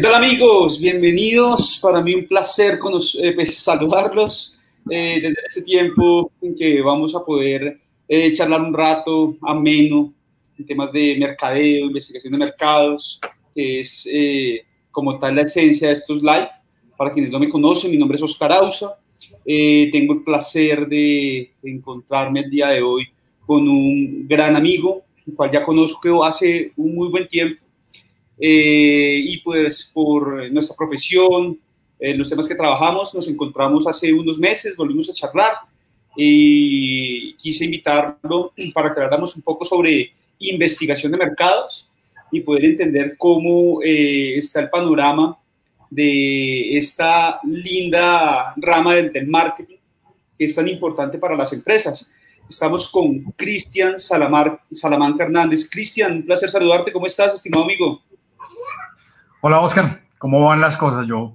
¿Qué tal amigos? Bienvenidos. Para mí un placer eh, pues, saludarlos eh, desde este tiempo en que vamos a poder eh, charlar un rato ameno en temas de mercadeo, investigación de mercados, que es como tal la esencia de estos live. Para quienes no me conocen, mi nombre es Oscar Ausa. tengo el placer de encontrarme el día de hoy con un gran amigo, el cual ya conozco hace un muy buen tiempo eh, y pues por nuestra profesión, eh, los temas que trabajamos, nos encontramos hace unos meses, volvimos a charlar y quise invitarlo para que habláramos un poco sobre investigación de mercados y poder entender cómo eh, está el panorama de esta linda rama del, del, marketing que es tan importante para las empresas. Estamos con Cristian Salamanca Hernández. Cristian, un placer saludarte. ¿Cómo estás, estimado amigo? Hola Oscar, ¿cómo van las cosas? Yo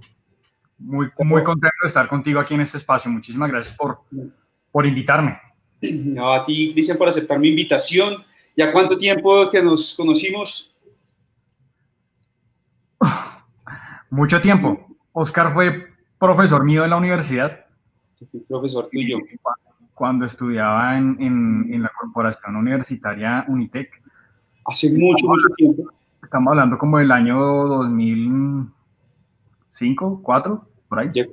muy, muy contento de estar contigo aquí en este espacio. Muchísimas gracias por, por invitarme. No, a ti, Cristian, por aceptar mi invitación. ¿Ya cuánto tiempo que nos conocimos? Mucho tiempo. Oscar fue profesor mío en la universidad. profesor tuyo. Cuando estudiaba en, en, en la corporación universitaria Unitec. Hace mucho, mucho tiempo Estamos hablando como del año 2005, 4, por ahí. Yo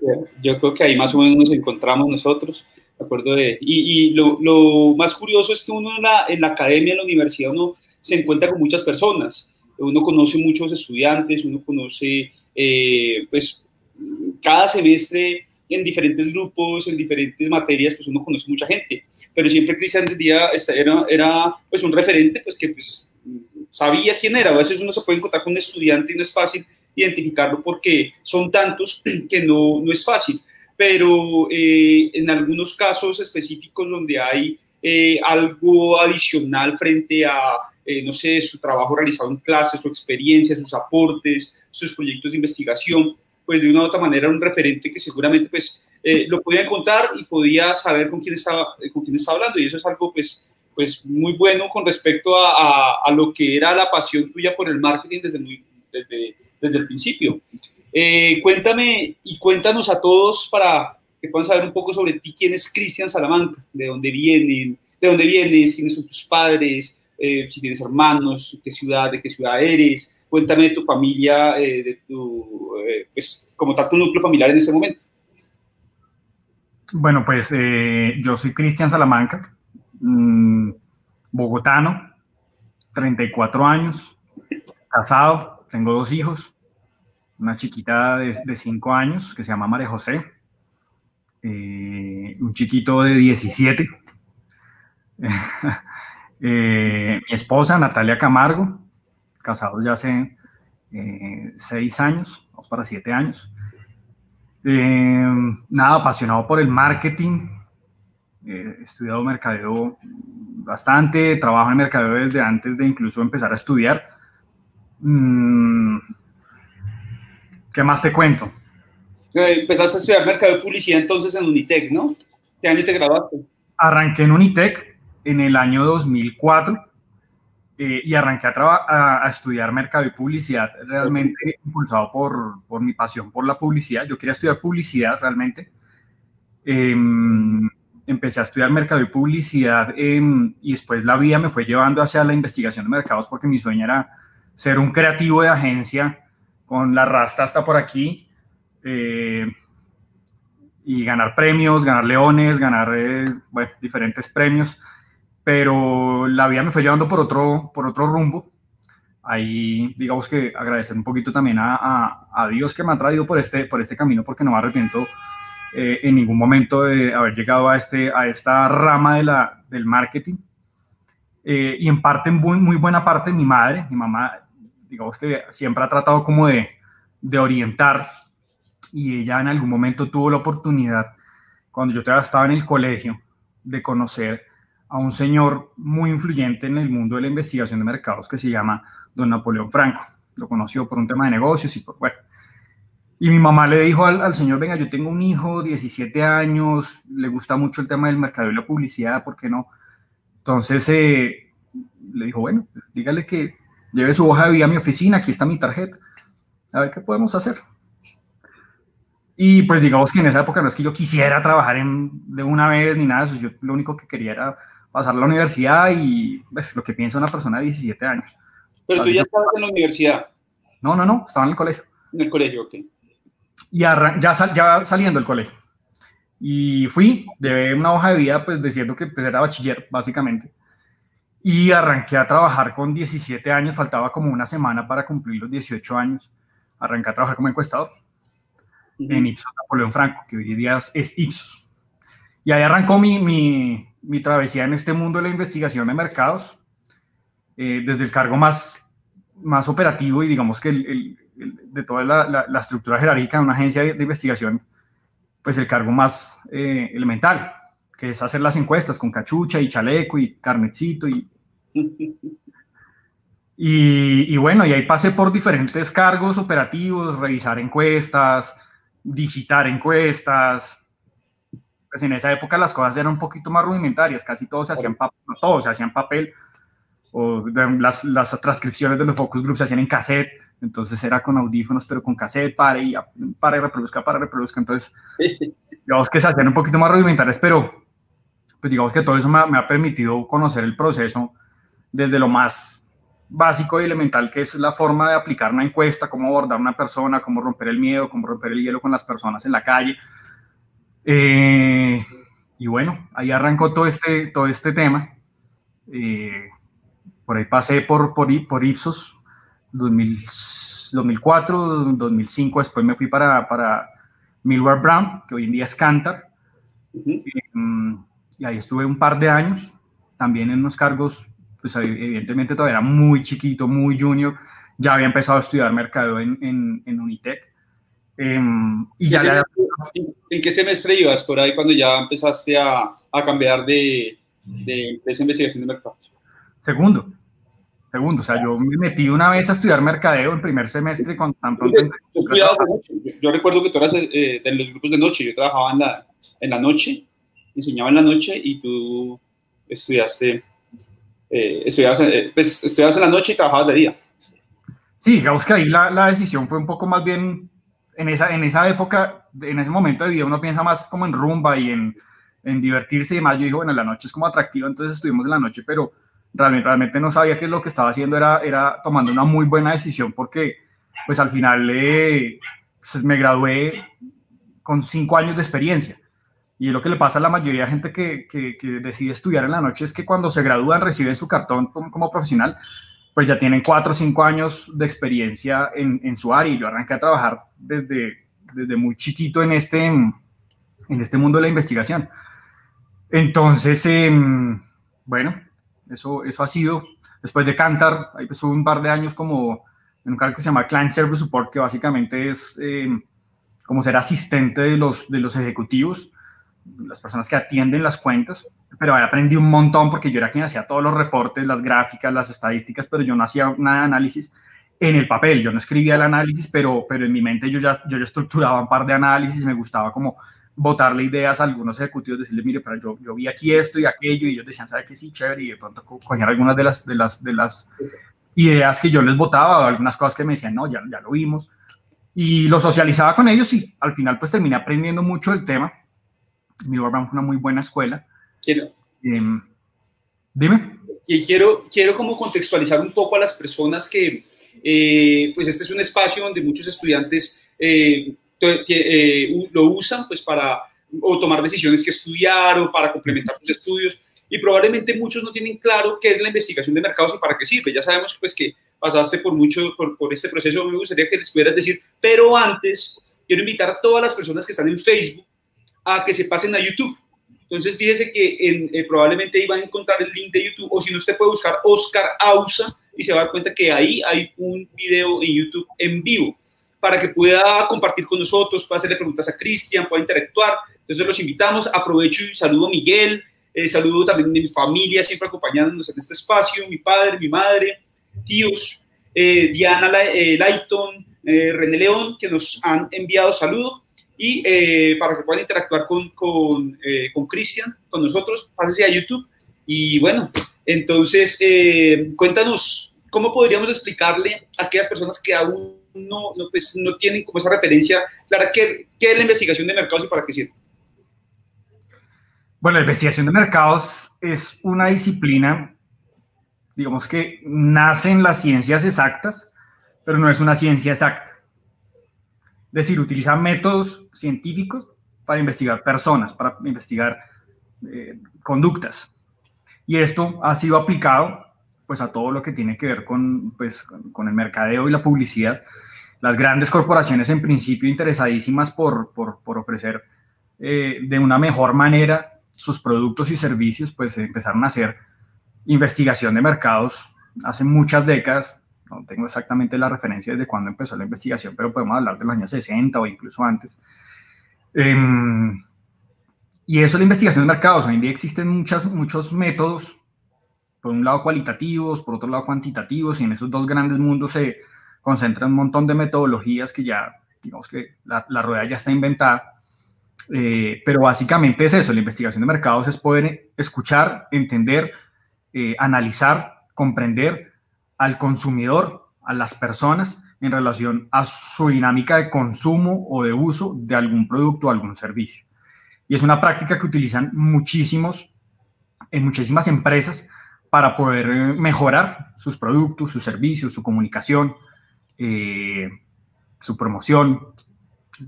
creo, que ahí más o menos nos encontramos nosotros. De acuerdo de, y, y lo, lo, más curioso es que uno en la, en la academia, en la universidad, uno se encuentra con muchas personas. Uno conoce muchos estudiantes, uno conoce, eh, pues, cada semestre en diferentes grupos, en diferentes materias, pues uno conoce mucha gente. Pero siempre Cristian era, era pues, un referente, pues que pues, sabía quién era. A veces uno se puede encontrar con un estudiante y no es fácil identificarlo porque son tantos que no, no es fácil. Pero eh, en algunos casos específicos donde hay eh, algo adicional frente a, eh, no sé, su trabajo realizado en clases, su experiencia, sus aportes, sus proyectos de investigación, pues de una u otra manera un referente que seguramente pues lo podía encontrar y podía saber con quién estaba, con quién estaba hablando y eso es algo pues pues muy bueno con respecto a, a, lo que era la pasión tuya por el marketing desde, desde, desde el principio. Eh, cuéntame y cuéntanos a todos para que puedan saber un poco sobre ti, quién es Cristian Salamanca, de dónde vienen, de dónde vienes, quiénes son tus padres, eh, si tienes hermanos, qué ciudad, de qué ciudad eres. Cuéntame de tu familia, eh, de tu, pues, como está tu núcleo familiar en ese momento. Bueno, pues yo soy Cristian Salamanca, Mm, bogotano, 34 años, casado, tengo dos hijos, una chiquita de, 5 años que se llama María José, eh, un chiquito de 17, eh, mi esposa Natalia Camargo, casados ya hace 6 eh, años, vamos para 7 años. nada, apasionado por el marketing, he estudiado mercadeo bastante, trabajo en mercadeo desde antes de incluso empezar a estudiar. Mm, ¿Qué más te cuento? Eh, empezaste a estudiar mercadeo y publicidad entonces en Unitec, ¿no? ¿Qué año te graduaste? Arranqué en Unitec en el año 2004 eh, y arranqué a, a, estudiar mercado y publicidad realmente impulsado por, por, mi pasión por la publicidad. Yo quería estudiar publicidad realmente. Eh, empecé a estudiar mercado y publicidad em, y después la vida me fue llevando hacia la investigación de mercados porque mi sueño era ser un creativo de agencia con la rasta hasta por aquí eh, y ganar premios, ganar leones, ganar eh, diferentes premios, pero la vida me fue llevando por otro, por otro rumbo. Ahí, digamos que agradecer un poquito también a, a, a Dios que me ha traído por este, por este camino porque no me arrepiento eh, en ningún momento de haber llegado a, este, a esta rama de la, del marketing. Eh, y en parte, muy, muy buena parte, mi madre, mi mamá, digamos que siempre ha tratado como de, de orientar y ella en algún momento tuvo la oportunidad, cuando yo estaba en el colegio, de conocer a un señor muy influyente en el mundo de la investigación de mercados que se llama don Napoleón Franco. Lo conoció por un tema de negocios y por, bueno, y mi mamá le dijo al, señor, venga, yo tengo un hijo, 17 años, le gusta mucho el tema del mercado y la publicidad, ¿por qué no? Entonces eh, le dijo, bueno, dígale que lleve su hoja de vida a mi oficina, aquí está mi tarjeta. a ver qué podemos hacer. Y pues digamos que en esa época no es que yo quisiera trabajar en, de una vez ni nada de eso, yo lo único que quería era pasar a la universidad y pues, lo que piensa una persona de 17 años. Pero tú ya estabas en la universidad. No, no, no, estaba en el colegio. En el colegio, ok. Y ya, ya saliendo del colegio. Y fui, de una hoja de vida, pues diciendo que pues, era bachiller, básicamente. Y arranqué a trabajar con 17 años, faltaba como una semana para cumplir los 18 años. Arranqué a trabajar como encuestador en Ipsos Napoleón Franco, que hoy día es Ipsos. Y ahí arrancó mi, mi, mi travesía en este mundo de la investigación de mercados, eh, desde el cargo más, más operativo y digamos que el, de toda la, la, estructura jerárquica de una agencia de, investigación, pues el cargo más eh, elemental, que es hacer las encuestas con cachucha y chaleco y carnetcito y... Y, bueno, y ahí pasé por diferentes cargos operativos, revisar encuestas, digitar encuestas. Pues en esa época las cosas eran un poquito más rudimentarias, casi todo se hacían papel, todo se hacía en papel, o las, las transcripciones de los focus groups se hacían en cassette, entonces era con audífonos, pero con cassette, para y para y reproduzca, para reproduzca, entonces digamos que se hacían un poquito más rudimentarias, pero pues digamos que todo eso me, me ha permitido conocer el proceso desde lo más básico y elemental que es la forma de aplicar una encuesta, cómo abordar una persona, cómo romper el miedo, cómo romper el hielo con las personas en la calle. Eh, y bueno, ahí arrancó todo este, todo este tema. Eh, por ahí pasé por, por, por Ipsos 2004, 2005, después me fui para, para Millward Brown, que hoy en día es Cantar. Mm, y ahí estuve un par de años, también en unos cargos pues evidentemente todavía era muy chiquito, muy junior, ya había empezado a estudiar mercado en, en, en Unitec. Em, y ya ¿En qué semestre ibas por ahí cuando ya empezaste a, a cambiar de, de, esa investigación de mercado? Segundo, segundo, o sea, yo me metí una vez a estudiar mercadeo en primer semestre con tan pronto... Yo, recuerdo que tú eras eh, de los grupos de noche, yo trabajaba en la, en la noche, enseñaba en la noche y tú estudiaste eh, estudiabas, eh, pues, estudiabas, en la noche y trabajabas de día. Sí, digamos que ahí la, la, decisión fue un poco más bien, en esa, en esa época, en ese momento de vida, uno piensa más como en rumba y en, en divertirse y demás. Yo dije, bueno, la noche es como atractiva, entonces estuvimos en la noche, pero realmente, realmente no sabía que lo que estaba haciendo era, era tomando una muy buena decisión porque, pues al final eh, me gradué con cinco años de experiencia. Y lo que le pasa a la mayoría de gente que, que, decide estudiar en la noche es que cuando se gradúan, reciben su cartón como, profesional, pues ya tienen cuatro o cinco años de experiencia en, en, su área. Y yo arranqué a trabajar desde, desde muy chiquito en este, en este mundo de la investigación. Entonces, em, bueno, eso, eso ha sido, después de Cantar, ahí estuve un par de años como en un cargo que se llama Client Service Support, que básicamente es em, como ser asistente de los, de los ejecutivos las personas que atienden las cuentas, pero ahí aprendí un montón porque yo era quien hacía todos los reportes, las gráficas, las estadísticas, pero yo no hacía nada de análisis en el papel, yo no escribía el análisis, pero, pero en mi mente yo ya, yo ya estructuraba un par de análisis, me gustaba como botarle ideas a algunos ejecutivos, decirle, mire, pero yo, yo vi aquí esto y aquello, y ellos decían, ¿sabe qué? Sí, chévere, y de pronto cogían algunas de las, de las, de las ideas que yo les votaba, o algunas cosas que me decían, no, ya, ya lo vimos, y lo socializaba con ellos, y al final pues terminé aprendiendo mucho del tema, Millward Brown fue una muy buena escuela. Quiero, em, dime. Y quiero, quiero como contextualizar un poco a las personas que, eh, pues este es un espacio donde muchos estudiantes eh, eh, lo usan pues para o tomar decisiones que estudiar o para complementar sus estudios y probablemente muchos no tienen claro qué es la investigación de mercados y para qué sirve. Ya sabemos pues que pasaste por mucho por, por este proceso, me gustaría que les pudieras decir, pero antes quiero invitar a todas las personas que están en Facebook a que se pasen a YouTube. Entonces, fíjese que eh, probablemente ahí van a encontrar el link de YouTube, o si no, usted puede buscar Oscar Ausa y se va a dar cuenta que ahí hay un video en YouTube en vivo para que pueda compartir con nosotros, pueda hacerle preguntas a Cristian, pueda interactuar. Entonces, los invitamos. Aprovecho y saludo a Miguel, eh, saludo también de mi familia, siempre acompañándonos en este espacio, mi padre, mi madre, tíos, eh, Diana Lighton, René León, que nos han enviado saludos y eh, para que puedan interactuar con, con, eh, con Cristian, con nosotros, pásense a YouTube. Y bueno, entonces, eh, cuéntanos, ¿cómo podríamos explicarle a aquellas personas que aún no, no, pues, no tienen como esa referencia clara. ¿Qué, ¿Qué es la investigación de mercados y para qué sirve? Bueno, la investigación de mercados es una disciplina, digamos que nace en las ciencias exactas, pero no es una ciencia exacta. Es decir, utiliza métodos científicos para investigar personas, para investigar eh, conductas. Y esto ha sido aplicado pues a todo lo que tiene que ver con, pues, con el mercadeo y la publicidad. Las grandes corporaciones en principio interesadísimas por, por, ofrecer eh, de una mejor manera sus productos y servicios, pues empezaron a hacer investigación de mercados hace muchas décadas. No tengo exactamente la referencia de cuándo empezó la investigación, pero podemos hablar de los años 60 o incluso antes. Em, y eso es la investigación de mercados. Hoy en día existen muchas, muchos métodos por un lado cualitativos, por otro lado cuantitativos, y en esos dos grandes mundos se concentran un montón de metodologías que ya, digamos que la, rueda ya está inventada. Eh, pero básicamente es eso, la investigación de mercados es poder escuchar, entender, eh, analizar, comprender al consumidor, a las personas en relación a su dinámica de consumo o de uso de algún producto o algún servicio. Y es una práctica que utilizan muchísimos, en muchísimas empresas para poder eh, mejorar sus productos, sus servicios, su comunicación, eh, su promoción,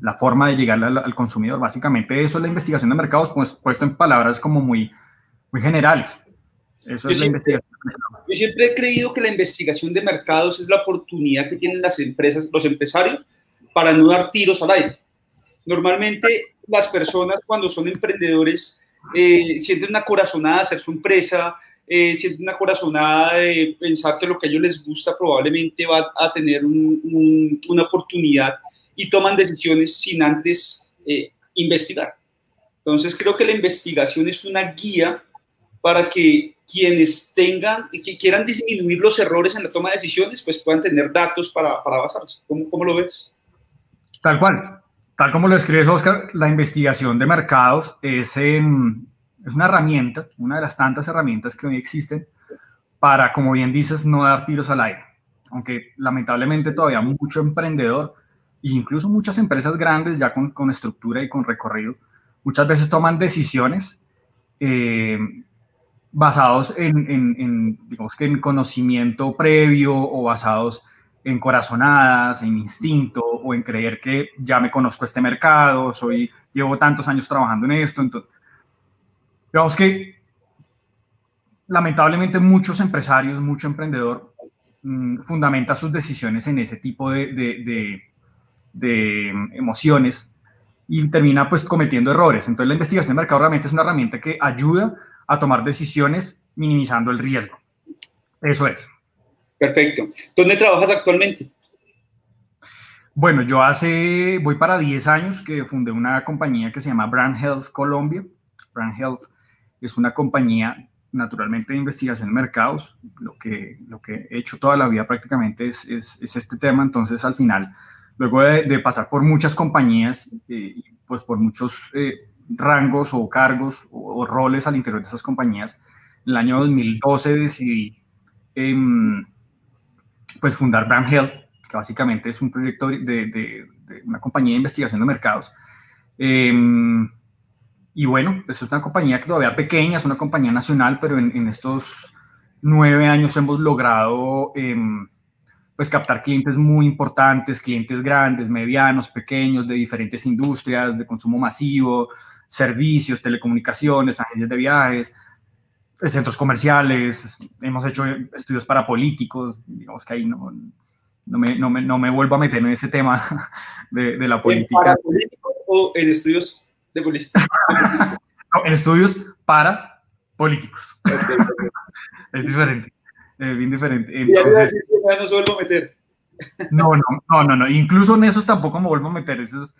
la forma de llegar al, consumidor. Básicamente eso es la investigación de mercados, pues, puesto en palabras como muy, muy generales. Eso es la investigación. Yo siempre he creído que la investigación de mercados es la oportunidad que tienen las empresas, los empresarios, para no dar tiros al aire. Normalmente las personas cuando son emprendedores eh, sienten una corazonada hacer su empresa, eh, una corazonada de pensar que lo que a ellos les gusta probablemente va a tener una oportunidad y toman decisiones sin antes eh, investigar. Entonces creo que la investigación es una guía para que quienes tengan, que quieran disminuir los errores en la toma de decisiones, pues puedan tener datos para, para basarse. ¿Cómo, ¿Cómo lo ves? Tal cual. Tal como lo escribes, Oscar, la investigación de mercados es, en, es una herramienta, una de las tantas herramientas que hoy existen para, como bien dices, no dar tiros al aire. Aunque lamentablemente todavía mucho emprendedor e incluso muchas empresas grandes ya con, con estructura y con recorrido, muchas veces toman decisiones eh, basados en, en, digamos que en conocimiento previo o basados en corazonadas, en instinto o en creer que ya me conozco este mercado, soy, llevo tantos años trabajando en esto, entonces Digamos que lamentablemente muchos empresarios, mucho emprendedor mm, fundamenta sus decisiones en ese tipo de, emociones y termina pues cometiendo errores. Entonces la investigación de mercado realmente es una herramienta que ayuda a tomar decisiones minimizando el riesgo. Eso es. Perfecto. ¿Dónde trabajas actualmente? Bueno, yo hace, voy para 10 años que fundé una compañía que se llama Brand Health Colombia. Brand Health es una compañía naturalmente de investigación de mercados. Lo que, lo que he hecho toda la vida prácticamente es, es, este tema. Entonces, al final, luego de, pasar por muchas compañías, eh, pues por muchos eh, rangos o cargos o, roles al interior de esas compañías, en el año 2012 decidí em, pues fundar Brand Health, que básicamente es un proyecto de, de, una compañía de investigación de mercados. Y bueno, pues es una compañía que todavía pequeña, es una compañía nacional, pero en, estos nueve años hemos logrado em, pues captar clientes muy importantes, clientes grandes, medianos, pequeños, de diferentes industrias, de consumo masivo, servicios, telecomunicaciones, agencias de viajes, centros comerciales, hemos hecho estudios para políticos, digamos que ahí no, no, me, no, me, no me vuelvo a meter en ese tema de, de la política. ¿Para políticos o en estudios de en estudios para políticos. es diferente, eh, bien diferente. Entonces, no se vuelvo a meter. No, no, no, no, no, incluso en esos tampoco me vuelvo a meter. Eso es,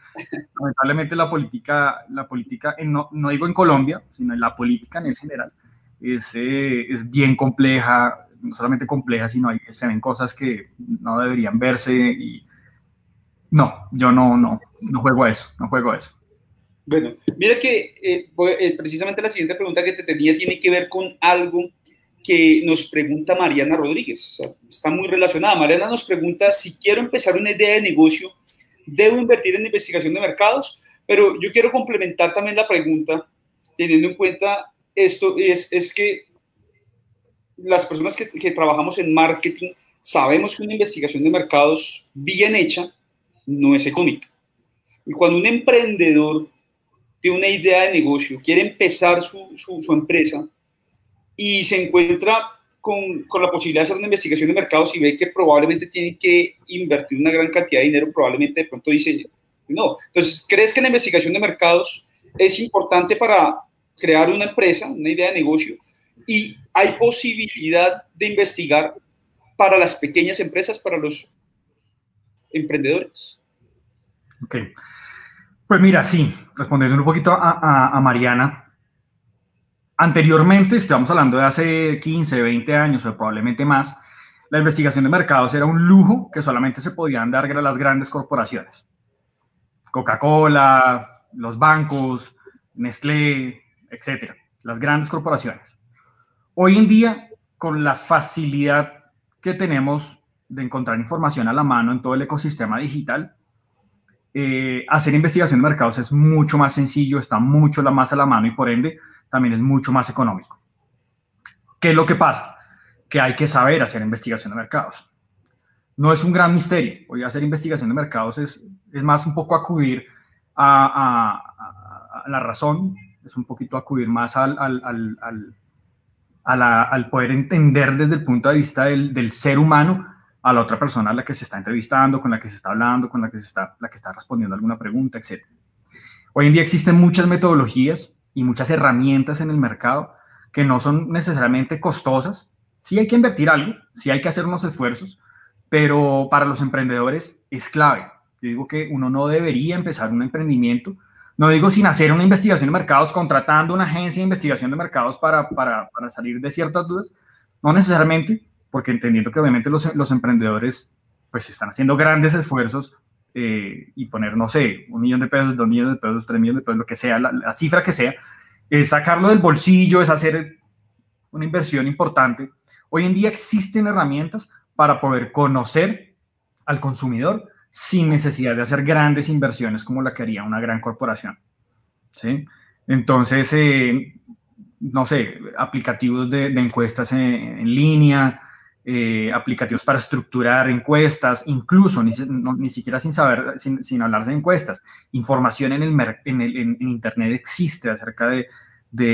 lamentablemente la política, la política, no, no digo en Colombia, sino en la política en el general, es, eh, es bien compleja, no solamente compleja, sino hay, se ven cosas que no deberían verse y no, yo no, no, no juego a eso, no juego a eso. Bueno, mira que eh, eh, precisamente la siguiente pregunta que te tenía tiene que ver con algo que nos pregunta Mariana Rodríguez. Está muy relacionada. Mariana nos pregunta si quiero empezar una idea de negocio, ¿debo invertir en investigación de mercados? Pero yo quiero complementar también la pregunta, teniendo en cuenta esto, es, es que las personas que, que trabajamos en marketing sabemos que una investigación de mercados bien hecha no es económica. Y cuando un emprendedor tiene una idea de negocio, quiere empezar su, su, su empresa, y se encuentra con, con, la posibilidad de hacer una investigación de mercados y ve que probablemente tiene que invertir una gran cantidad de dinero, probablemente de pronto dice, no. Entonces, ¿crees que la investigación de mercados es importante para crear una empresa, una idea de negocio? Y hay posibilidad de investigar para las pequeñas empresas, para los emprendedores. Ok. Pues mira, sí, respondiendo un poquito a, Mariana, Anteriormente, estamos hablando de hace 15, 20 años o probablemente más, la investigación de mercados era un lujo que solamente se podían dar las grandes corporaciones. Coca-Cola, los bancos, Nestlé, etcétera, las grandes corporaciones. Hoy en día, con la facilidad que tenemos de encontrar información a la mano en todo el ecosistema digital, eh, hacer investigación de mercados es mucho más sencillo, está mucho más a la mano y por ende también es mucho más económico. ¿Qué es lo que pasa? Que hay que saber hacer investigación de mercados. No es un gran misterio. Hoy hacer investigación de mercados es, más un poco acudir a, la razón, es un poquito acudir más al, poder entender desde el punto de vista del, ser humano a la otra persona a la que se está entrevistando, con la que se está hablando, con la que se está, la que está respondiendo alguna pregunta, etc. Hoy en día existen muchas metodologías y muchas herramientas en el mercado que no son necesariamente costosas. Sí hay que invertir algo, sí hay que hacer unos esfuerzos, pero para los emprendedores es clave. Yo digo que uno no debería empezar un emprendimiento, no digo sin hacer una investigación de mercados, contratando una agencia de investigación de mercados para, para, para salir de ciertas dudas, no necesariamente, porque entendiendo que obviamente los, los emprendedores pues están haciendo grandes esfuerzos eh, y poner, no sé, un millón de pesos, dos millones de pesos, tres millones de pesos, lo que sea, la, cifra que sea, es sacarlo del bolsillo, es hacer una inversión importante. Hoy en día existen herramientas para poder conocer al consumidor sin necesidad de hacer grandes inversiones como la que haría una gran corporación. ¿sí? Entonces, eh, no sé, aplicativos de, encuestas en, línea, eh, aplicativos para estructurar encuestas, incluso ni, siquiera sin saber, sin, hablar de encuestas, información en, el, Internet existe acerca de,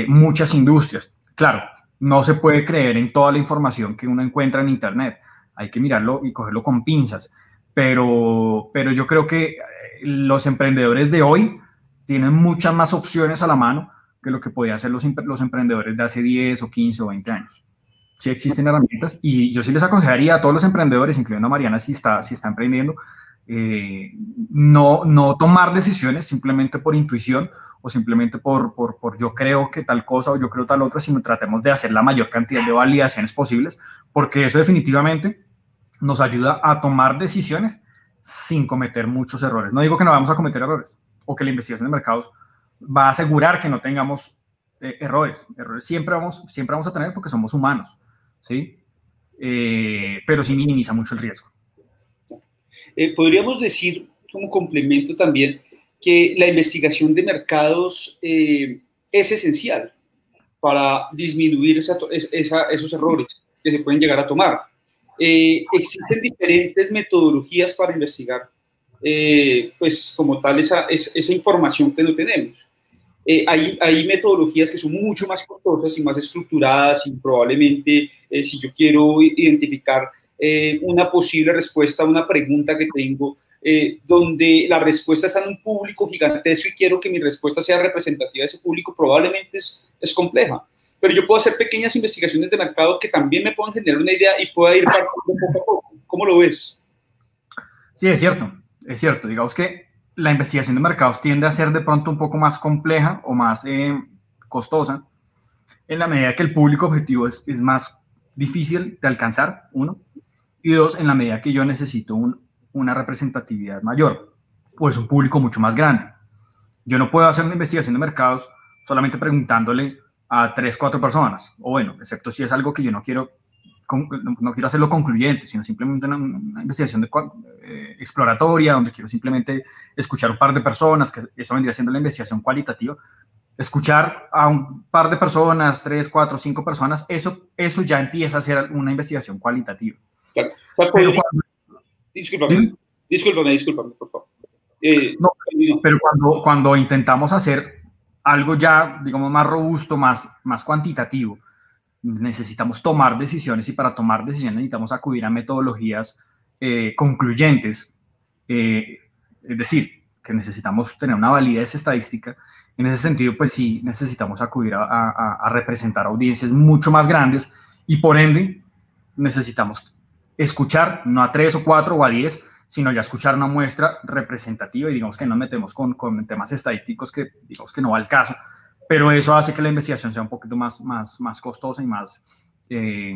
muchas industrias. Claro, no se puede creer en toda la información que uno encuentra en Internet, hay que mirarlo y cogerlo con pinzas, pero, pero yo creo que eh, los emprendedores de hoy tienen muchas más opciones a la mano que lo que podían los, los emprendedores de hace 10 o 15 o 20 años sí existen herramientas y yo sí les aconsejaría a todos los emprendedores, incluyendo a Mariana si está, si está emprendiendo, eh, no, no tomar decisiones simplemente por intuición o simplemente por, por, por, yo creo que tal cosa o yo creo tal otra, sino tratemos de hacer la mayor cantidad de validaciones posibles, porque eso definitivamente nos ayuda a tomar decisiones sin cometer muchos errores. No digo que no vamos a cometer errores o que la investigación de mercados va a asegurar que no tengamos eh, errores. Errores siempre vamos, siempre vamos a tener porque somos humanos. ¿Sí? Eh, pero sí minimiza mucho el riesgo. Eh, podríamos decir, como complemento también, que la investigación de mercados eh, es esencial para disminuir esos errores que se pueden llegar a tomar. existen diferentes metodologías para investigar, pues como tal, esa, esa información que no tenemos. Eh, hay, hay, metodologías que son mucho más costosas y más estructuradas y probablemente eh, si yo quiero identificar eh, una posible respuesta a una pregunta que tengo, donde la respuesta está en un público gigantesco y quiero que mi respuesta sea representativa de ese público, probablemente es, es compleja. Pero yo puedo hacer pequeñas investigaciones de mercado que también me puedan generar una idea y pueda ir partiendo poco a poco. ¿Cómo lo ves? Sí, es cierto, es cierto. Digamos que la investigación de mercados tiende a ser de pronto un poco más compleja o más eh, costosa, en la medida que el público objetivo es, más difícil de alcanzar, uno, y dos, en la medida que yo necesito un, una representatividad mayor, o es un público mucho más grande. Yo no puedo hacer una investigación de mercados solamente preguntándole a tres, cuatro personas, o bueno, excepto si es algo que yo no quiero, no quiero hacerlo concluyente, sino simplemente una, investigación de, eh, exploratoria, donde quiero simplemente escuchar un par de personas, que eso vendría siendo la investigación cualitativa, escuchar a un par de personas, tres, cuatro, cinco personas, eso, eso ya empieza a ser una investigación cualitativa. Claro. Pero cuando, discúlpame, discúlpame, discúlpame, por favor. Eh, no, pero cuando, cuando intentamos hacer algo ya, digamos, más robusto, más, más cuantitativo, necesitamos tomar decisiones y para tomar decisiones necesitamos acudir a metodologías eh, concluyentes. Eh, es decir, que necesitamos tener una validez estadística. En ese sentido, pues sí, necesitamos acudir a, representar audiencias mucho más grandes y por ende necesitamos escuchar no a tres o cuatro o a diez, sino ya escuchar una muestra representativa y digamos que nos metemos con, con temas estadísticos que digamos que no va al caso, pero eso hace que la investigación sea un poquito más, más, más costosa y más, eh,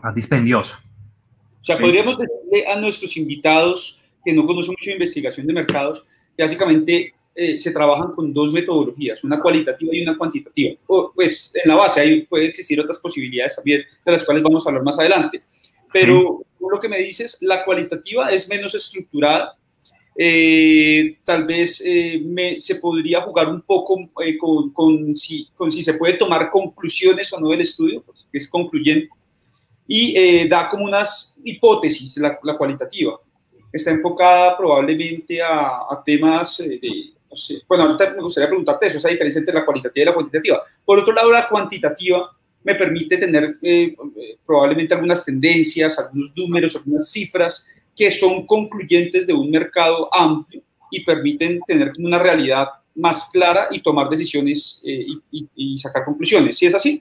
más dispendiosa. O sea, podríamos decirle a nuestros invitados que no conocen mucho de investigación de mercados, que básicamente eh, se trabajan con dos metodologías, una cualitativa y una cuantitativa. O, pues en la base ahí puede existir otras posibilidades también, de las cuales vamos a hablar más adelante. Pero lo que me dices, la cualitativa es menos estructurada. Eh, tal vez eh, se podría jugar un poco eh, con, si, con, si, se puede tomar conclusiones o no del estudio, pues, que es concluyente, y da como unas hipótesis, la, cualitativa. Está enfocada probablemente a, a temas de, no sé, bueno, ahorita me gustaría preguntarte eso, esa diferencia entre la cualitativa y la cuantitativa. Por otro lado, la cuantitativa me permite tener eh, probablemente algunas tendencias, algunos números, algunas cifras que son concluyentes de un mercado amplio y permiten tener una realidad más clara y tomar decisiones eh, y, sacar conclusiones. ¿Sí es así?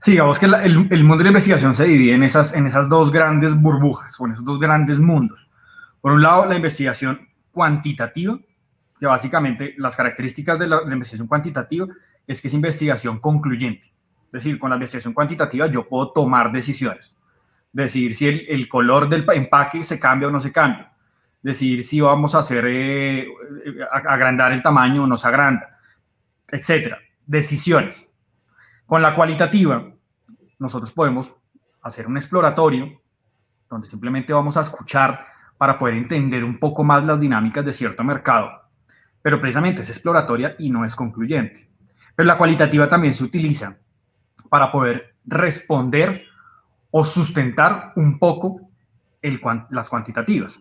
Sí, digamos que el, mundo de la investigación se divide en esas, en esas dos grandes burbujas o en esos dos grandes mundos. Por un lado, la investigación cuantitativa, que básicamente las características de la, de la investigación cuantitativa es que es investigación concluyente. Es decir, con la investigación cuantitativa yo puedo tomar decisiones. Decir si el, color del empaque se cambia o no se cambia. Decir si vamos a hacer, eh, agrandar el tamaño o no se agranda, etcétera. Decisiones. Con la cualitativa, nosotros podemos hacer un exploratorio donde simplemente vamos a escuchar para poder entender un poco más las dinámicas de cierto mercado. Pero precisamente es exploratoria y no es concluyente. Pero la cualitativa también se utiliza para poder responder o sustentar un poco las cuantitativas.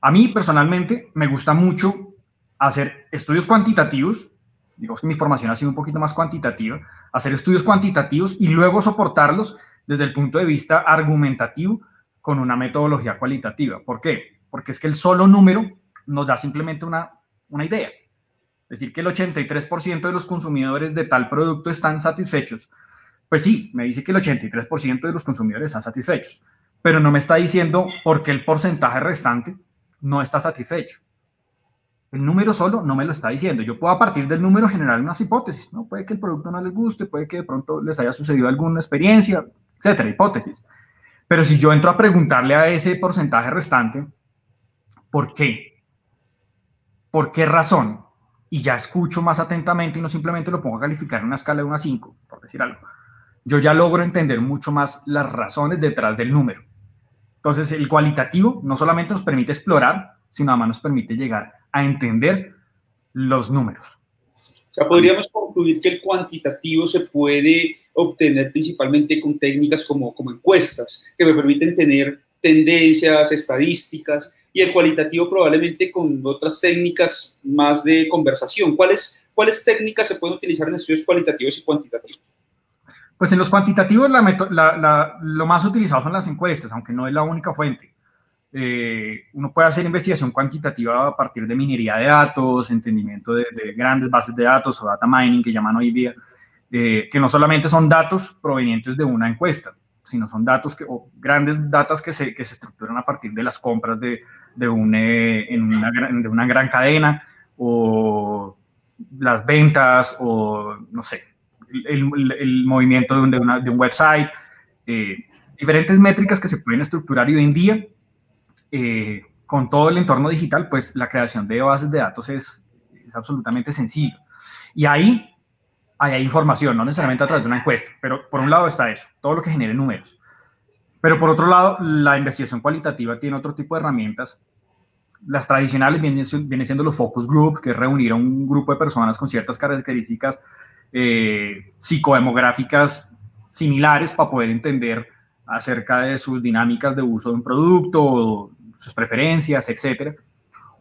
A mí personalmente me gusta mucho hacer estudios cuantitativos, digamos que mi formación ha sido un poquito más cuantitativa, hacer estudios cuantitativos y luego soportarlos desde el punto de vista argumentativo con una metodología cualitativa. ¿Por qué? Porque es que el solo número nos da simplemente una, una idea. Es decir, que el 83% de los consumidores de tal producto están satisfechos pues sí, me dice que el 83% de los consumidores están satisfechos, pero no me está diciendo por qué el porcentaje restante no está satisfecho. El número solo no me lo está diciendo. Yo puedo a partir del número generar unas hipótesis, ¿no? Puede que el producto no les guste, puede que de pronto les haya sucedido alguna experiencia, etcétera, hipótesis. Pero si yo entro a preguntarle a ese porcentaje restante, ¿por qué? ¿Por qué razón? Y ya escucho más atentamente y no simplemente lo pongo a calificar en una escala de 1 a 5, por decir algo yo ya logro entender mucho más las razones detrás del número. Entonces, el cualitativo no solamente nos permite explorar, sino además nos permite llegar a entender los números. O sea, podríamos concluir que el cuantitativo se puede obtener principalmente con técnicas como, como encuestas, que me permiten tener tendencias, estadísticas, y el cualitativo probablemente con otras técnicas más de conversación. ¿Cuáles, ¿Cuáles técnicas se pueden utilizar en estudios cualitativos y cuantitativos? Pues en los cuantitativos lo más utilizado son las encuestas, aunque no es la única fuente. Eh, uno puede hacer investigación cuantitativa a partir de minería de datos, entendimiento de, grandes bases de datos o data mining que llaman hoy día, eh, que no solamente son datos provenientes de una encuesta, sino son datos que, o grandes datos que se, que se estructuran a partir de las compras de, de, eh, una, de una gran cadena o las ventas o no sé, el, movimiento de un, un website, eh, diferentes métricas que se pueden estructurar hoy en día, eh, con todo el entorno digital, pues la creación de bases de datos es, es absolutamente sencillo. Y ahí ahí hay información, no necesariamente a través de una encuesta, pero por un lado está eso, todo lo que genere números. Pero por otro lado, la investigación cualitativa tiene otro tipo de herramientas. Las tradicionales vienen, siendo los focus group, que es reunir a un grupo de personas con ciertas características eh, psicodemográficas similares para poder entender acerca de sus dinámicas de uso de un producto, sus preferencias, etcétera.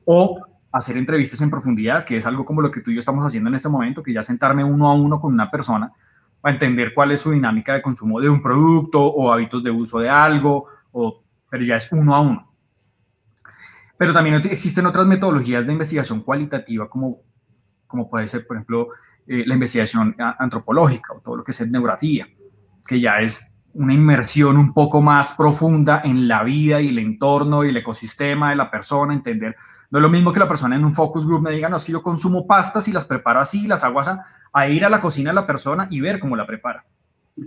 O hacer entrevistas en profundidad, que es algo como lo que tú y yo estamos haciendo en este momento, que ya sentarme uno a uno con una persona para entender cuál es su dinámica de consumo de un producto o hábitos de uso de algo, o, pero ya es uno a uno. Pero también existen otras metodologías de investigación cualitativa, como, como puede ser, por ejemplo, eh, la investigación antropológica o todo lo que es etnografía, que ya es una inmersión un poco más profunda en la vida y el entorno y el ecosistema de la persona, entender no es lo mismo que la persona en un focus group me diga, no, es que yo consumo pastas y las preparo así, las hago así, a ir a la cocina de la persona y ver cómo la prepara.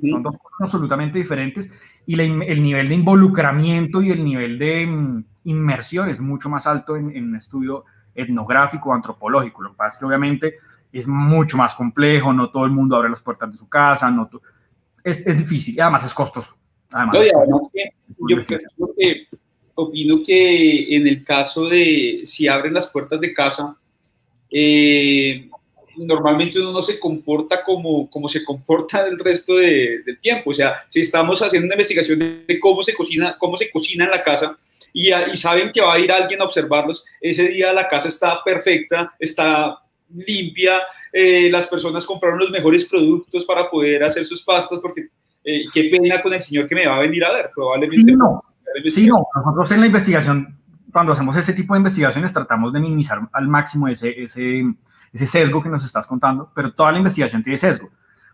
Son dos cosas absolutamente diferentes y el nivel de involucramiento y el nivel de mm, inmersión es mucho más alto en, un estudio etnográfico o antropológico. Lo que pasa es que obviamente es mucho más complejo, no todo el mundo abre las puertas de su casa, no es, es, difícil y además es costoso. Además, yo creo que opino que en el caso de si abren las puertas de casa, eh, normalmente uno no se comporta como, como se comporta el resto de, del tiempo. O sea, si estamos haciendo una investigación de cómo se cocina, cómo se cocina en la casa y, y saben que va a ir alguien a observarlos, ese día la casa está perfecta, está limpia, eh, las personas compraron los mejores productos para poder hacer sus pastas porque eh, qué pena con el señor que me va a venir a ver, probablemente. no Sí, no, nosotros en la investigación, cuando hacemos ese tipo de investigaciones, tratamos de minimizar al máximo ese, ese, ese sesgo que nos estás contando, pero toda la investigación tiene sesgo.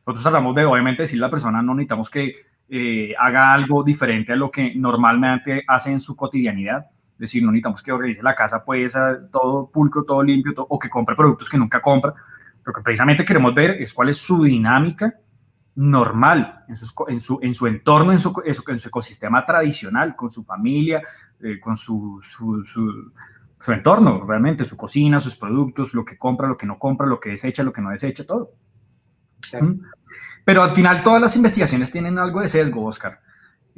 Nosotros tratamos de, obviamente, decirle a la persona, no necesitamos que eh, haga algo diferente a lo que normalmente hace en su cotidianidad. Decir, no necesitamos que organice la casa, pues, todo pulcro, todo limpio, o que compre productos que nunca compra. Lo que precisamente queremos ver es cuál es su dinámica normal en, en, su, en su, entorno, en su, en su, ecosistema tradicional, con su familia, eh, con su, su, su, entorno, realmente, su cocina, sus productos, lo que compra, lo que no compra, lo que desecha, lo que no desecha, todo. ¿Mm? Pero al final todas las investigaciones tienen algo de sesgo, Oscar.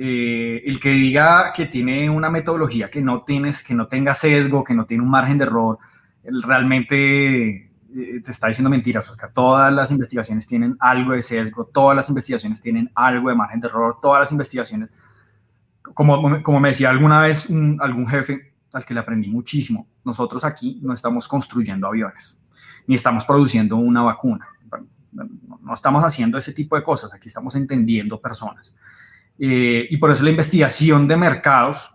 Eh, el que diga que tiene una metodología que no, tienes, que no tenga sesgo, que no tiene un margen de error, realmente eh, te está diciendo mentiras, Oscar. Todas las investigaciones tienen algo de sesgo, todas las investigaciones tienen algo de margen de error, todas las investigaciones, como, como me decía alguna vez algún jefe al que le aprendí muchísimo, nosotros aquí no estamos construyendo aviones, ni estamos produciendo una vacuna, no estamos haciendo ese tipo de cosas, aquí estamos entendiendo personas. Eh, y por eso la investigación de mercados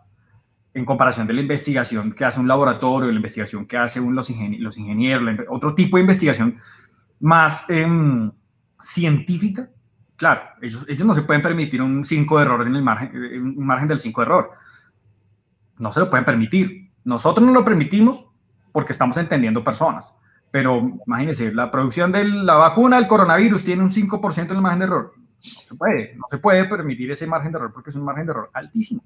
en comparación de la investigación que hace un laboratorio, la investigación que hace los, los ingenieros, otro tipo de investigación más em, científica, claro, ellos, ellos no se pueden permitir un 5 de error en el margen, un margen del 5 de error. No se lo pueden permitir. Nosotros no lo permitimos porque estamos entendiendo personas. Pero imagínense, la producción de la vacuna del coronavirus tiene un 5% en el margen de error. No se puede, no se puede permitir ese margen de error porque es un margen de error altísimo.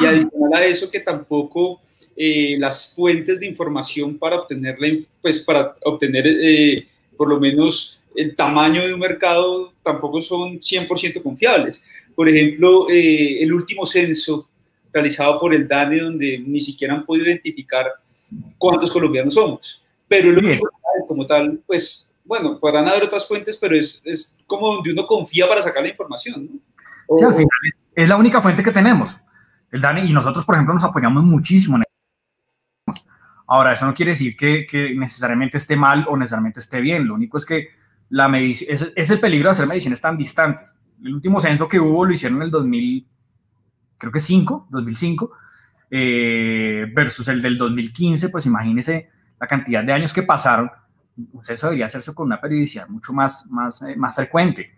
Y adicional a eso que tampoco eh, las fuentes de información para obtenerla, pues para obtener eh, por lo menos el tamaño de un mercado tampoco son 100% confiables. Por ejemplo, eh, el último censo realizado por el DANE, donde ni siquiera han podido identificar cuántos colombianos somos. Pero el último, como tal, pues, bueno, podrán haber otras fuentes, pero es, es como donde uno confía para sacar la información. ¿no? sí, al final es la única fuente que tenemos. El DANE, y nosotros, por ejemplo, nos apoyamos muchísimo en Ahora, eso no quiere decir que, necesariamente esté mal o necesariamente esté bien. Lo único es que la medición, es, el peligro de hacer mediciones tan distantes. El último censo que hubo lo hicieron en el 2000, creo que 5, 2005, eh, versus el del 2015, pues imagínese la cantidad de años que pasaron. Un censo debería hacerse con una periodicidad mucho más, más, eh, más frecuente.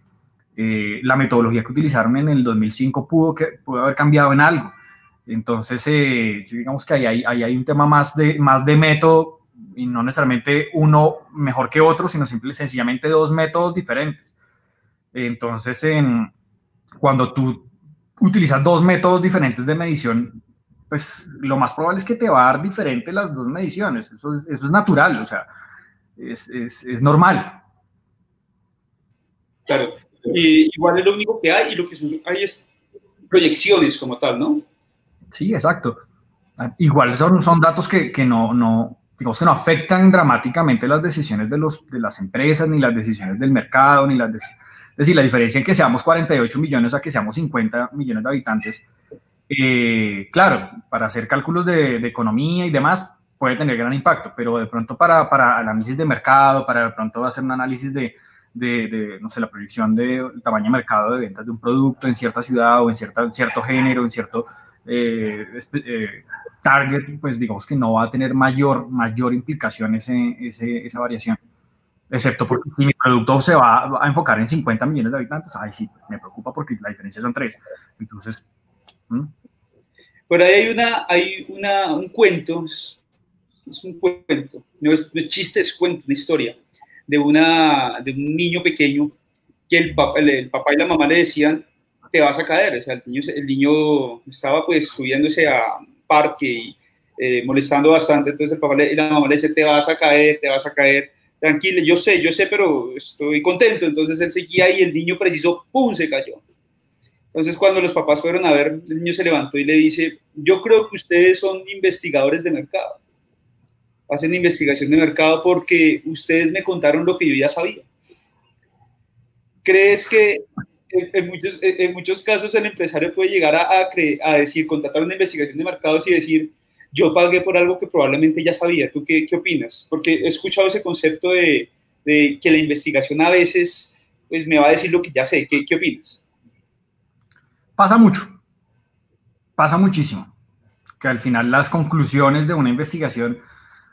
Eh, la metodología que utilizaron en el 2005 pudo, que, pudo haber cambiado en algo. Entonces, eh, digamos que ahí hay, hay, un tema más de, más de método y no necesariamente uno mejor que otro, sino simple, sencillamente dos métodos diferentes. Entonces, cuando tú utilizas dos métodos diferentes de medición, pues lo más probable es que te va a dar diferente las dos mediciones. Eso es, eso es natural, o sea, es, es, es normal. Claro. Y igual es lo único que hay y lo que hay es proyecciones como tal, ¿no? Sí, exacto. Igual son, son datos que, que no, no, digamos que no afectan dramáticamente las decisiones de, los, de las empresas, ni las decisiones del mercado, ni las... es decir, la diferencia en que seamos 48 millones a que seamos 50 millones de habitantes, eh, claro, para hacer cálculos de, de, economía y demás puede tener gran impacto, pero de pronto para, para análisis de mercado, para de pronto hacer un análisis de, de, no sé, la proyección del tamaño de mercado de ventas de un producto en cierta ciudad o en, cierta, cierto género, en cierto eh, eh, target, pues digamos que no va a tener mayor, mayor implicación ese, ese, esa variación. Excepto porque si mi producto se va a enfocar en 50 millones de habitantes, ay sí, me preocupa porque la diferencia son tres. Entonces... Por ahí hay, una, hay una, un cuento, es, un cuento, no es, no es chiste, es cuento, una historia de, una, de un niño pequeño que el papá, el, papá y la mamá le decían, te vas a caer. O sea, el niño, el niño estaba pues subiéndose a parque y eh, molestando bastante. Entonces el papá y la mamá le decían, te vas a caer, te vas a caer. Tranquilo, yo sé, yo sé, pero estoy contento. Entonces él seguía y el niño preciso, ¡pum!, se cayó. Entonces cuando los papás fueron a ver, el niño se levantó y le dice, yo creo que ustedes son investigadores de mercado hacen investigación de mercado porque ustedes me contaron lo que yo ya sabía. ¿Crees que en, muchos, en muchos, casos el empresario puede llegar a, a, decir, contratar una investigación de mercados y decir, yo pagué por algo que probablemente ya sabía? ¿Tú qué, qué opinas? Porque he escuchado ese concepto de, de, que la investigación a veces pues, me va a decir lo que ya sé. ¿Qué, qué opinas? Pasa mucho, pasa muchísimo, que al final las conclusiones de una investigación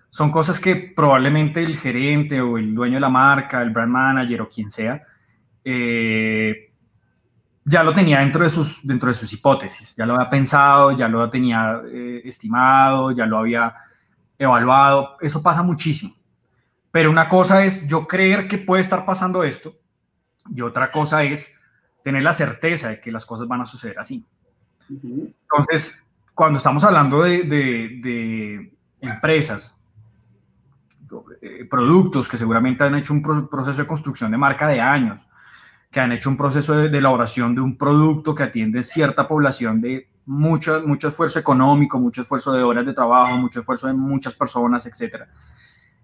son cosas que probablemente el gerente o el dueño de la marca, el brand manager o quien sea, eh, ya lo tenía dentro de, sus, dentro de sus hipótesis, ya lo había pensado, ya lo tenía eh, estimado, ya lo había evaluado. Eso pasa muchísimo. Pero una cosa es yo creer que puede estar pasando esto y otra cosa es tener la certeza de que las cosas van a suceder así. Entonces, cuando estamos hablando de, de, de empresas eh, productos que seguramente han hecho un proceso de construcción de marca de años, que han hecho un proceso de, elaboración de un producto que atiende cierta población de mucho, mucho esfuerzo económico, mucho esfuerzo de horas de trabajo, mucho esfuerzo de muchas personas, etc.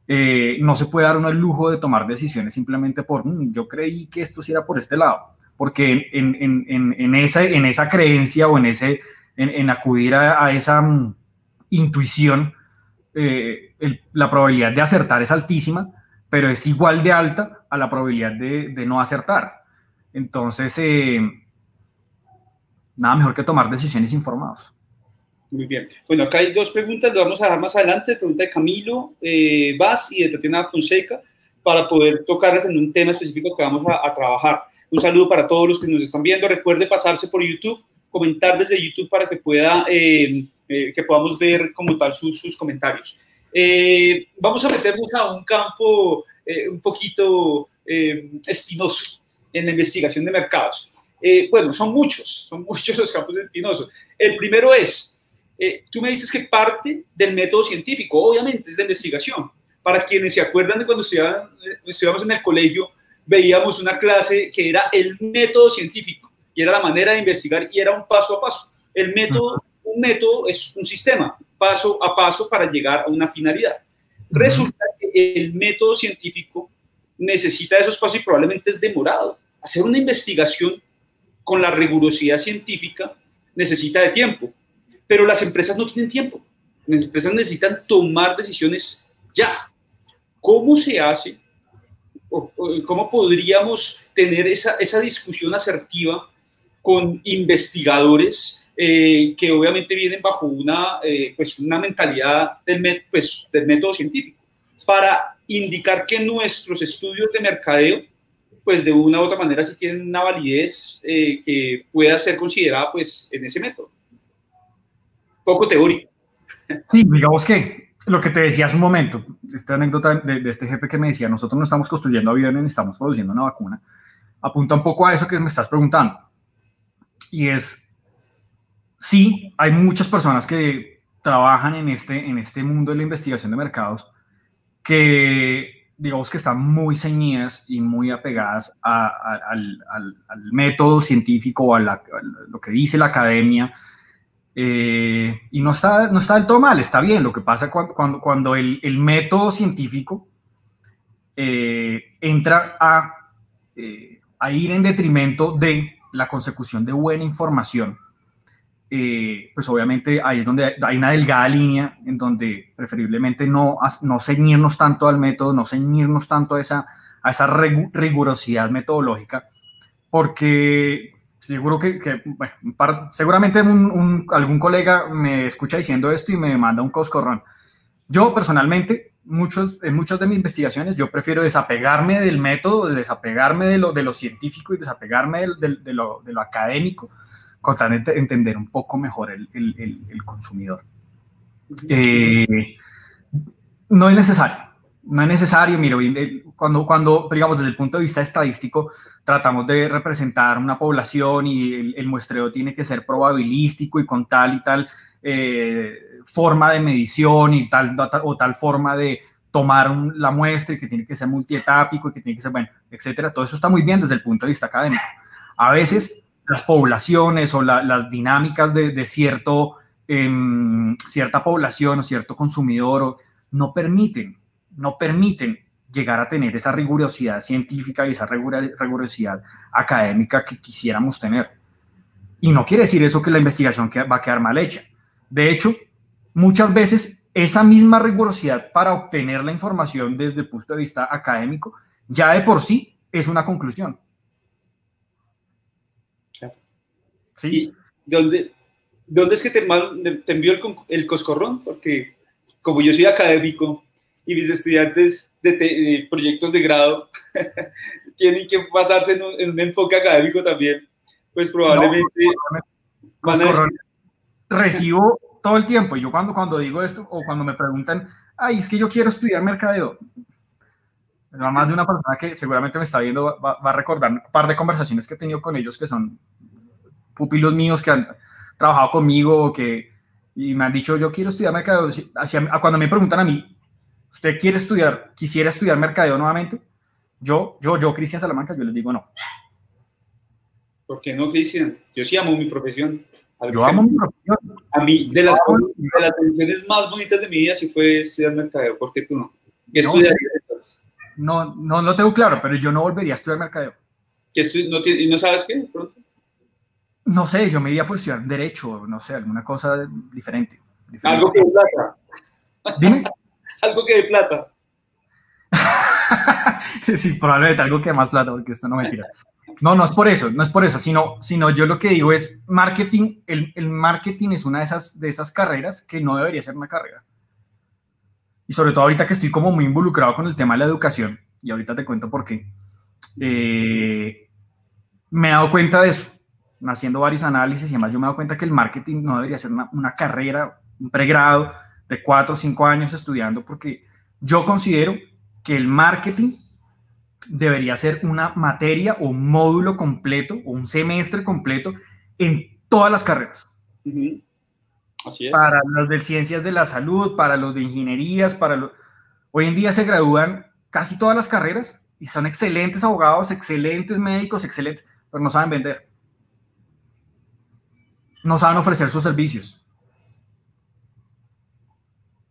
Eh, no se puede dar uno el lujo de tomar decisiones simplemente por, mm, yo creí que esto sí era por este lado, porque en, en, en, en esa, en esa creencia o en, ese, en, acudir a, esa mm, intuición, eh, la probabilidad de acertar es altísima, pero es igual de alta a la probabilidad de, no acertar. Entonces, eh, nada mejor que tomar decisiones informadas. Muy bien. Bueno, acá hay dos preguntas, las vamos a dejar más adelante. Pregunta de Camilo eh, Vaz y de Tatiana Fonseca para poder tocarlas en un tema específico que vamos a, trabajar. Un saludo para todos los que nos están viendo. Recuerde pasarse por YouTube, comentar desde YouTube para que pueda eh, eh, que podamos ver como tal sus, sus comentarios. Eh, vamos a meternos a un campo eh, un poquito espinoso en la investigación de mercados. bueno, son muchos, son muchos los campos espinosos. El primero es, tú me dices que parte del método científico, obviamente es la investigación. Para quienes se acuerdan de cuando estudiábamos en el colegio, veíamos una clase que era el método científico y era la manera de investigar y era un paso a paso. El método un método es un sistema, paso a paso para llegar a una finalidad. Resulta que el método científico necesita esos pasos y probablemente es demorado. Hacer una investigación con la rigurosidad científica necesita de tiempo, pero las empresas no tienen tiempo. Las empresas necesitan tomar decisiones ya. ¿Cómo se hace? ¿Cómo podríamos tener esa, esa discusión asertiva con investigadores eh, que obviamente vienen bajo una, eh, pues una mentalidad del, pues, del método científico, para indicar que nuestros estudios de mercadeo, pues de una u otra manera sí tienen una validez eh, que pueda ser considerada pues en ese método. Poco teórico. Sí, digamos que lo que te decía hace un momento, esta anécdota de, de este jefe que me decía, nosotros no estamos construyendo aviones, estamos produciendo una vacuna, apunta un poco a eso que me estás preguntando. Y es sí, hay muchas personas que trabajan en este, en este mundo de la investigación de mercados que digamos que están muy ceñidas y muy apegadas al, método científico o a, lo que dice la academia. Eh, y no está, no está del todo mal, está bien. Lo que pasa cuando, cuando, el, método científico eh, entra a, eh, a ir en detrimento de la consecución de buena información eh, pues obviamente ahí es donde hay una delgada línea en donde preferiblemente no, no ceñirnos tanto al método, no ceñirnos tanto a esa, a esa rigurosidad metodológica, porque seguro que, bueno, seguramente algún colega me escucha diciendo esto y me manda un coscorrón. Yo personalmente, muchos, en muchas de mis investigaciones, yo prefiero desapegarme del método, desapegarme de lo, de lo científico y desapegarme de, lo, de lo académico con entender un poco mejor el, el, consumidor. Eh, no es necesario, no es necesario, miro, cuando, cuando, digamos, desde el punto de vista estadístico, tratamos de representar una población y el, muestreo tiene que ser probabilístico y con tal y tal eh, forma de medición y tal o tal forma de tomar la muestra y que tiene que ser multietápico y que tiene que ser, bueno, etcétera. Todo eso está muy bien desde el punto de vista académico. A veces las poblaciones o las dinámicas de, cierto, em, cierta población o cierto consumidor no permiten, no permiten llegar a tener esa rigurosidad científica y esa rigurosidad académica que quisiéramos tener. Y no quiere decir eso que la investigación va a quedar mal hecha. De hecho, muchas veces esa misma rigurosidad para obtener la información desde el punto de vista académico ya de por sí es una conclusión. ¿Sí? dónde, dónde, es que te, te envió el, el, coscorrón? Porque como yo soy académico y mis estudiantes de, proyectos de grado tienen que basarse en un, enfoque académico también, pues probablemente... Recibo todo el tiempo. Y yo cuando, cuando digo esto o cuando me preguntan, ay, es que yo quiero estudiar mercadeo, más de una persona que seguramente me está viendo va, va, a recordar un par de conversaciones que he tenido con ellos que son pupilos míos que han trabajado conmigo que, y me han dicho, yo quiero estudiar mercadeo. cuando me preguntan a mí, ¿usted quiere estudiar, quisiera estudiar mercadeo nuevamente? Yo, yo, yo, Cristian Salamanca, yo les digo no. ¿Por qué no, Cristian? Yo sí amo mi profesión. Yo amo mi profesión. A mí, de las, de las decisiones más bonitas de mi vida sí fue estudiar mercadeo. ¿Por qué tú no? no, no, no, no tengo claro, pero yo no volvería a estudiar mercadeo. ¿Y no sabes qué? Pronto. No sé, yo me iría por estudiar derecho, no sé, alguna cosa diferente. Algo que de plata. Dime. algo que de plata. sí, probablemente algo que de más plata, porque esto no me tiras. No, no es por eso, no es por eso, sino, sino yo lo que digo es marketing, el, el, marketing es una de esas, de esas carreras que no debería ser una carrera. Y sobre todo ahorita que estoy como muy involucrado con el tema de la educación, y ahorita te cuento por qué, eh, me he dado cuenta de eso haciendo varios análisis y además yo me he dado cuenta que el marketing no debería ser una, carrera, un pregrado de cuatro o cinco años estudiando, porque yo considero que el marketing debería ser una materia o un módulo completo o un semestre completo en todas las carreras. Así es. Para los de ciencias de la salud, para los de ingenierías, para los... Hoy en día se gradúan casi todas las carreras y son excelentes abogados, excelentes médicos, excelentes, pero no saben vender no saben ofrecer sus servicios.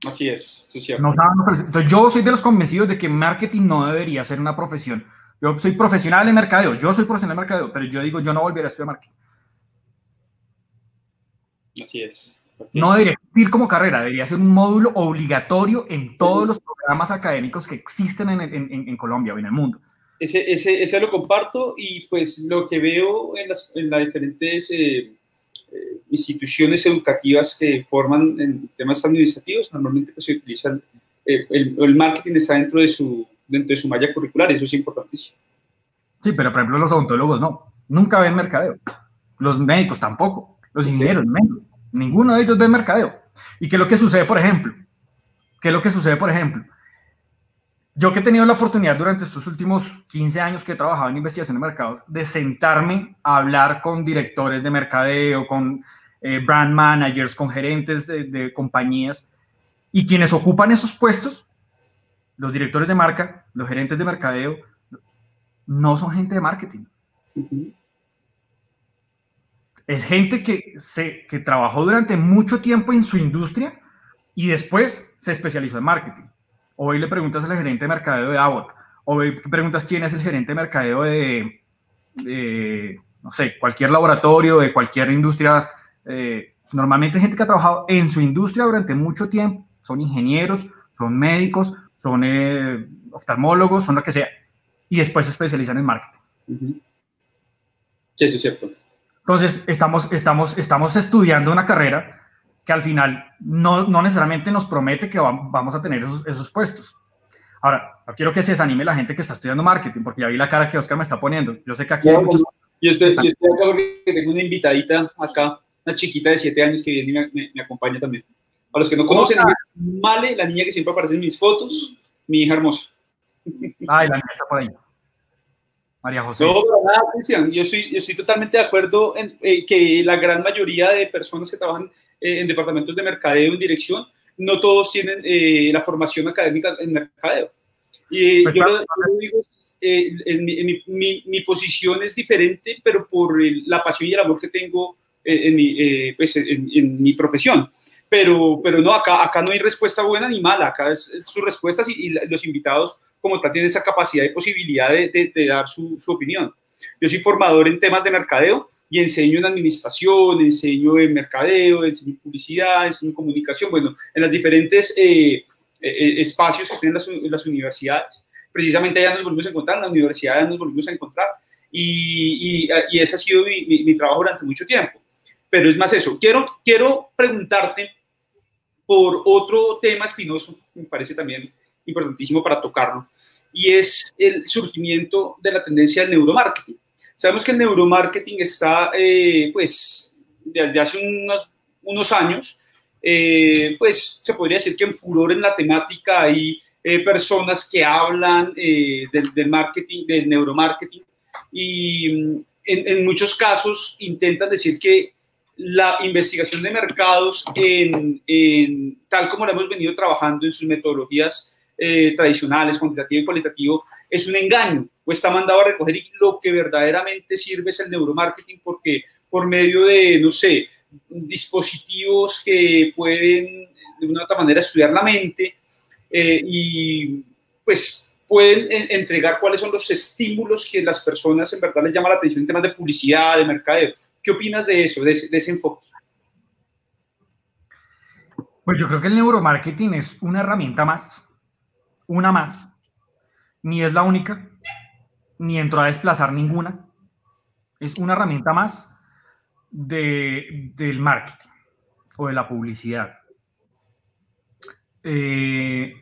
Así es, No saben ofrecer. Entonces yo soy de los convencidos de que marketing no debería ser una profesión. Yo soy profesional en mercadeo, yo soy profesional en mercadeo, pero yo digo, yo no volveré a estudiar marketing. Así es. No debería existir como carrera, debería ser un módulo obligatorio en todos los programas académicos que existen en, en, Colombia o en el mundo. Ese, ese, ese, lo comparto y pues lo que veo en las, en las diferentes eh, instituciones educativas que forman en temas administrativos, normalmente pues, se utilizan, eh, el, marketing está dentro de, su, dentro de su malla curricular, eso es importantísimo. Sí, pero por ejemplo los odontólogos no, nunca ven mercadeo, los médicos tampoco, los ingenieros menos, ninguno de ellos ve mercadeo. ¿Y qué es lo que sucede, por ejemplo? ¿Qué es lo que sucede, por ejemplo? Yo que he tenido la oportunidad durante estos últimos 15 años que he trabajado en investigación de mercados, de sentarme a hablar con directores de mercadeo, con eh, brand managers, con gerentes de, compañías, y quienes ocupan esos puestos, los directores de marca, los gerentes de mercadeo, no son gente de marketing. Es gente que, se, que trabajó durante mucho tiempo en su industria y después se especializó en marketing. Hoy le preguntas al gerente de mercadeo de Abbott, o preguntas quién es el gerente de mercadeo de, no sé, cualquier laboratorio, de cualquier industria. Eh, normalmente gente que ha trabajado en su industria durante mucho tiempo, son ingenieros, son médicos, son eh, oftalmólogos, son lo que sea, y después se especializan en marketing. Sí, eso es cierto. Entonces, estamos, estamos, estamos estudiando una carrera que al final no, no necesariamente nos promete que vamos a tener esos, esos puestos. Ahora, no quiero que se desanime la gente que está estudiando marketing, porque ya vi la cara que Oscar me está poniendo. Yo sé que aquí hay muchos... Yo estoy, yo estoy acá porque tengo una invitadita acá, una chiquita de 7 años que viene y me, acompaña también. A los que no conocen, Male, la niña que siempre aparece en mis fotos, mi hija hermosa. Ay, la niña está por ahí. María José. No, nada, Cristian. Yo estoy, yo estoy totalmente de acuerdo en eh, que la gran mayoría de personas que trabajan eh, en departamentos de mercadeo, en dirección, no todos tienen eh, la formación académica en mercadeo. Y pues yo, lo, digo, en mi, mi, posición es diferente, pero por la pasión y el amor que tengo en, mi, pues en, mi profesión. Pero, pero no, acá, acá no hay respuesta buena ni mala, acá es, sus respuestas y, y los invitados como tal tienen esa capacidad y posibilidad de, dar su, opinión. Yo soy formador en temas de mercadeo y enseño en administración, enseño en mercadeo, enseño en publicidad, enseño en comunicación, bueno, en los diferentes eh, eh, eh, espacios que tienen las, universidades. Precisamente allá nos volvimos a encontrar, en la universidad nos volvimos a encontrar y, y, ese ha sido mi, mi, trabajo durante mucho tiempo. Pero es más eso, quiero, quiero preguntarte por otro tema espinoso, me parece también importantísimo para tocarlo, y es el surgimiento de la tendencia del neuromarketing. Sabemos que el neuromarketing está, eh, pues, desde hace unos, unos años, eh, pues se podría decir que en furor en la temática hay eh, personas que hablan del, del, marketing, del neuromarketing, y mm, en, en, muchos casos intentan decir que la investigación de mercados, en, en, tal como la hemos venido trabajando en sus metodologías eh, tradicionales, cuantitativo y cualitativo, es un engaño o está mandado a recoger y lo que verdaderamente sirve es el neuromarketing porque por medio de, no sé, dispositivos que pueden de una u otra manera estudiar la mente eh, y pues pueden entregar cuáles son los estímulos que las personas en verdad les llama la atención en temas de publicidad, de mercadeo. ¿Qué opinas de eso, de ese enfoque? Pues yo creo que el neuromarketing es una herramienta más una más. Ni es la única, ni entró a desplazar ninguna. Es una herramienta más de, del marketing o de la publicidad. Eh,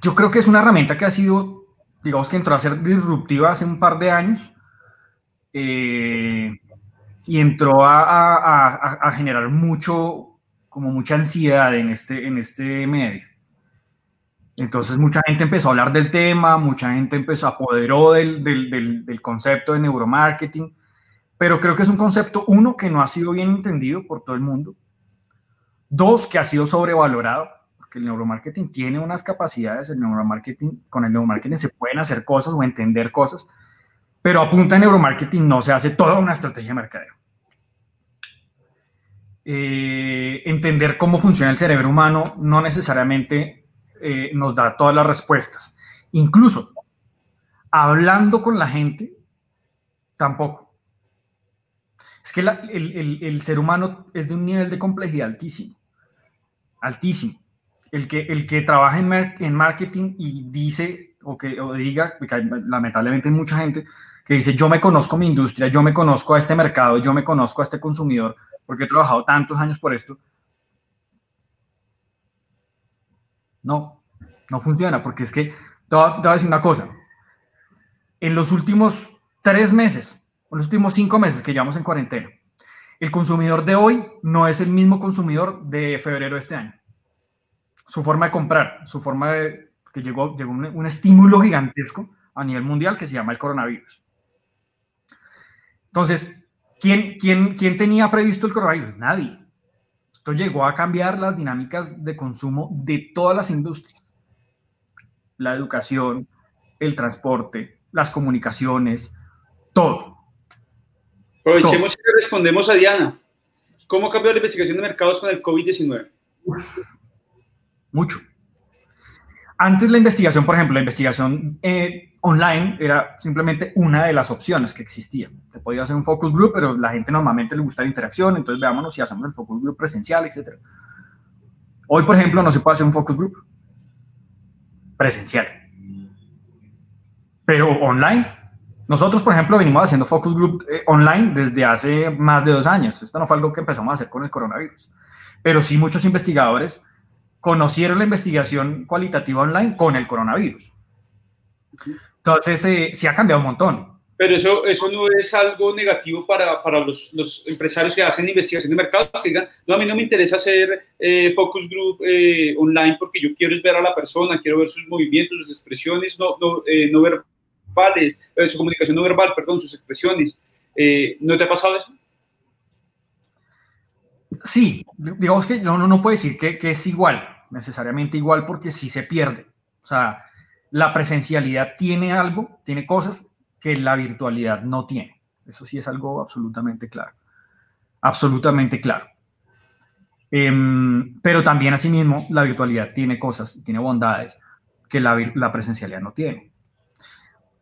yo creo que es una herramienta que ha sido, digamos que entró a ser disruptiva hace un par de años eh, y entró a, a, generar mucho, como mucha ansiedad en este, en este medio. Entonces mucha gente empezó a hablar del tema, mucha gente empezó a apoderó del, del, del, concepto de neuromarketing, pero creo que es un concepto, uno, que no ha sido bien entendido por todo el mundo, dos, que ha sido sobrevalorado, porque el neuromarketing tiene unas capacidades, el neuromarketing, con el neuromarketing se pueden hacer cosas o entender cosas, pero a neuromarketing no se hace toda una estrategia de mercadeo. Eh, entender cómo funciona el cerebro humano no necesariamente eh, nos da todas las respuestas. Incluso hablando con la gente, tampoco. Es que el, ser humano es de un nivel de complejidad altísimo. Altísimo. El que, el que trabaja en, en marketing y dice o que o diga, lamentablemente hay mucha gente que dice, yo me conozco mi industria, yo me conozco a este mercado, yo me conozco a este consumidor, porque he trabajado tantos años por esto, No, no funciona, porque es que te voy, a decir una cosa. En los últimos tres meses, en los últimos cinco meses que llevamos en cuarentena, el consumidor de hoy no es el mismo consumidor de febrero de este año. Su forma de comprar, su forma de que llegó, llegó un, estímulo gigantesco a nivel mundial que se llama el coronavirus. Entonces, ¿quién, quién, quién tenía previsto el coronavirus? Nadie. Esto llegó a cambiar las dinámicas de consumo de todas las industrias. la educación, el transporte, las comunicaciones, todo. Aprovechemos y respondemos a Diana. ¿Cómo cambió la investigación de mercados con el COVID-19? Mucho. Antes la investigación, por ejemplo, la investigación eh, online era simplemente una de las opciones que existían. Te podía hacer un focus group, pero la gente normalmente le gusta la interacción, entonces veámonos si hacemos el focus group presencial, etc. Hoy, por ejemplo, no se puede hacer un focus group presencial. Pero online, nosotros, por ejemplo, venimos haciendo focus group eh, online desde hace más de dos años. Esto no fue algo que empezamos a hacer con el coronavirus. Pero sí muchos investigadores conocieron la investigación cualitativa online con el coronavirus. Entonces, eh, sí ha cambiado un montón. Pero eso, eso no es algo negativo para, para los, los, empresarios que hacen investigación de mercado. Que digan, no, a mí no me interesa hacer eh, focus group eh, online porque yo quiero ver a la persona, quiero ver sus movimientos, sus expresiones no, no, no verbales, su comunicación no verbal, perdón, sus expresiones. ¿No te ha pasado eso? Sí, digamos que no, no, puede decir que, que, es igual, necesariamente igual, porque sí se pierde. O sea, la presencialidad tiene algo, tiene cosas que la virtualidad no tiene. Eso sí es algo absolutamente claro. Absolutamente claro. Em, pero también asimismo la virtualidad tiene cosas, tiene bondades que la, la presencialidad no tiene.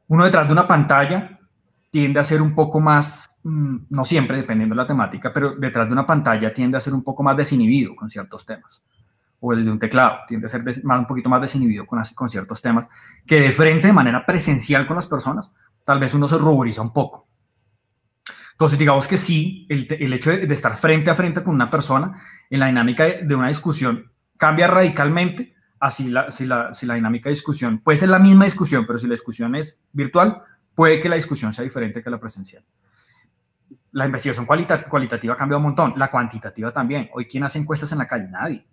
Uno detrás de una pantalla tiende a ser un poco más, mm, no siempre, dependiendo de la temática, pero detrás de una pantalla tiende a ser un poco más desinhibido con ciertos temas. O desde un teclado, tiende a ser más, un poquito más desinhibido con, con ciertos temas, que de frente, de manera presencial con las personas, tal vez uno se ruboriza un poco. Entonces, digamos que sí, el, el hecho de, de, estar frente a frente con una persona en la dinámica de, de una discusión cambia radicalmente así la, si, la, si la dinámica de discusión puede ser la misma discusión, pero si la discusión es virtual, puede que la discusión sea diferente que la presencial. La investigación cualitativa ha cambiado un montón, la cuantitativa también. Hoy, ¿quién hace encuestas en la calle? Nadie.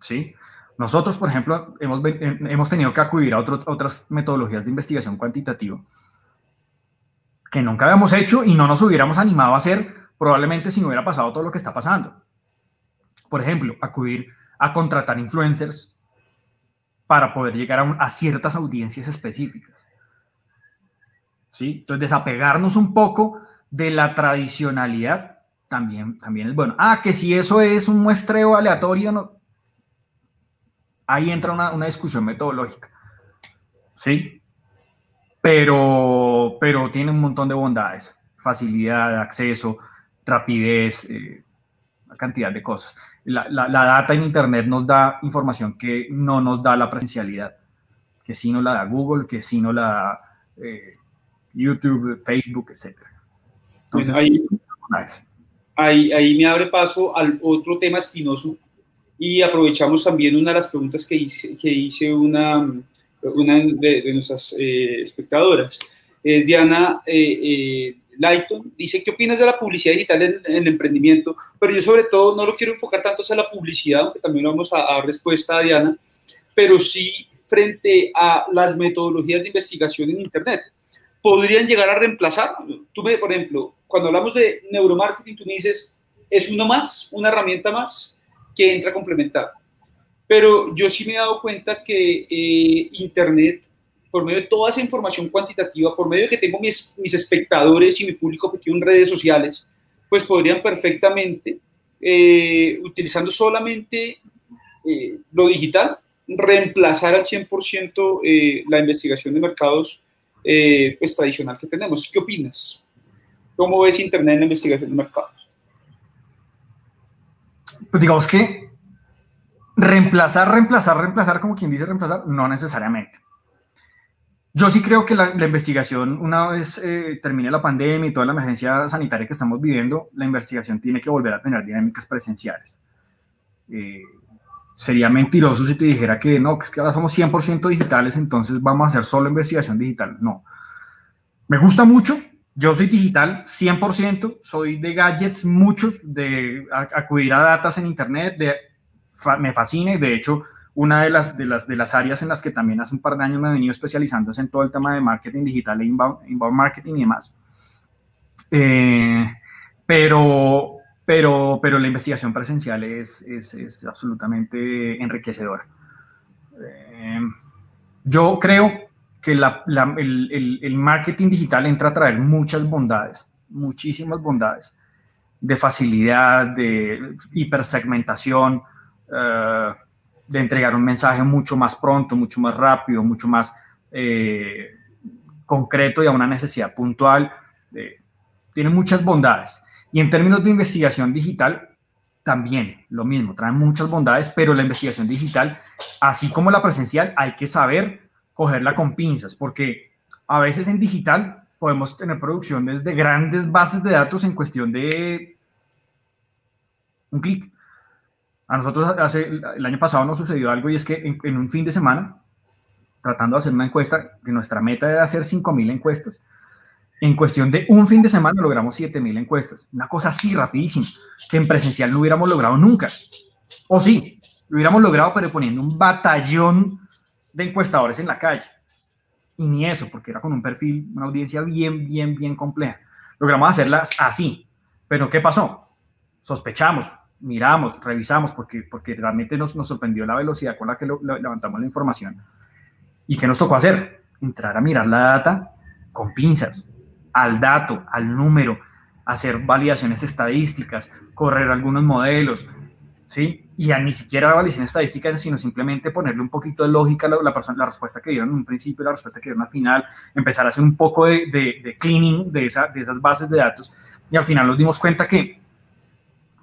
¿Sí? Nosotros, por ejemplo, hemos, hemos tenido que acudir a otras metodologías de investigación cuantitativa que nunca habíamos hecho y no nos hubiéramos animado a hacer probablemente si no hubiera pasado todo lo que está pasando. Por ejemplo, acudir a contratar influencers para poder llegar a, ciertas audiencias específicas. ¿Sí? Entonces, desapegarnos un poco de la tradicionalidad también, también es bueno. Ah, que si eso es un muestreo aleatorio, no. Ahí entra una, una discusión metodológica. ¿Sí? Pero, pero tiene un montón de bondades. Facilidad, acceso, rapidez, eh, cantidad de cosas. La, data en Internet nos da información que no nos da la presencialidad, que sí nos la da Google, que sí nos la da eh, YouTube, Facebook, etc. Entonces, ahí, ahí, ahí, me abre paso al otro tema espinoso y aprovechamos también una de las preguntas que hice, que hice una, una de, nuestras eh, espectadoras. Es Diana eh, Lighton dice, ¿qué opinas de la publicidad digital en, el emprendimiento? Pero yo sobre todo no lo quiero enfocar tanto hacia la publicidad, aunque también vamos a, dar respuesta a Diana, pero sí frente a las metodologías de investigación en Internet. ¿Podrían llegar a reemplazar? Tú, me, por ejemplo, cuando hablamos de neuromarketing, tú me dices, es uno más, una herramienta más que entra a complementar. Pero yo sí me he dado cuenta que eh, Internet por medio de toda esa información cuantitativa, por medio de que tengo mis, espectadores y mi público objetivo en redes sociales, pues podrían perfectamente, eh, utilizando solamente eh, lo digital, reemplazar al 100% eh, la investigación de mercados pues, tradicional que tenemos. ¿Qué opinas? ¿Cómo ves Internet en la investigación de mercados? Pues digamos que reemplazar, reemplazar, reemplazar, como quien dice reemplazar, no necesariamente. Yo sí creo que la, investigación, una vez eh, termine la pandemia y toda la emergencia sanitaria que estamos viviendo, la investigación tiene que volver a tener dinámicas presenciales. Eh, sería mentiroso si te dijera que no, que es que ahora somos 100% digitales, entonces vamos a hacer solo investigación digital. No. Me gusta mucho, yo soy digital 100%, soy de gadgets, muchos, de acudir a datos en Internet, de, me fascina y de hecho una de las, de, las, de las áreas en las que también hace un par de años me he venido especializando es en todo el tema de marketing digital e inbound, marketing y demás. Eh, pero, pero, pero la investigación presencial es, es, es absolutamente enriquecedora. Eh, yo creo que el, marketing digital entra a traer muchas bondades, muchísimas bondades, de facilidad, de hipersegmentación, uh, de entregar un mensaje mucho más pronto, mucho más rápido, mucho más eh, concreto y a una necesidad puntual. tiene muchas bondades. Y en términos de investigación digital, también lo mismo, trae muchas bondades, pero la investigación digital, así como la presencial, hay que saber cogerla con pinzas, porque a veces en digital podemos tener producciones de grandes bases de datos en cuestión de un clic. A nosotros hace, el año pasado nos sucedió algo y es que en, un fin de semana, tratando de hacer una encuesta, que nuestra meta era hacer 5.000 encuestas, en cuestión de un fin de semana logramos 7.000 encuestas. Una cosa así rapidísima, que en presencial no hubiéramos logrado nunca. O sí, lo hubiéramos logrado, pero poniendo un batallón de encuestadores en la calle. Y ni eso, porque era con un perfil, una audiencia bien, bien, bien compleja. Logramos hacerlas así. Pero ¿qué pasó? Sospechamos, miramos, revisamos, porque, porque realmente nos, nos sorprendió la velocidad con la que levantamos la información. ¿Y qué nos tocó hacer? Entrar a mirar la data con pinzas, al dato, al número, hacer validaciones estadísticas, correr algunos modelos, ¿sí? Y a ni siquiera validaciones estadísticas, sino simplemente ponerle un poquito de lógica a la, persona, la respuesta que dieron en un principio, la respuesta que dieron al final, empezar a hacer un poco de, de, cleaning de, esa, de esas bases de datos. Y al final nos dimos cuenta que,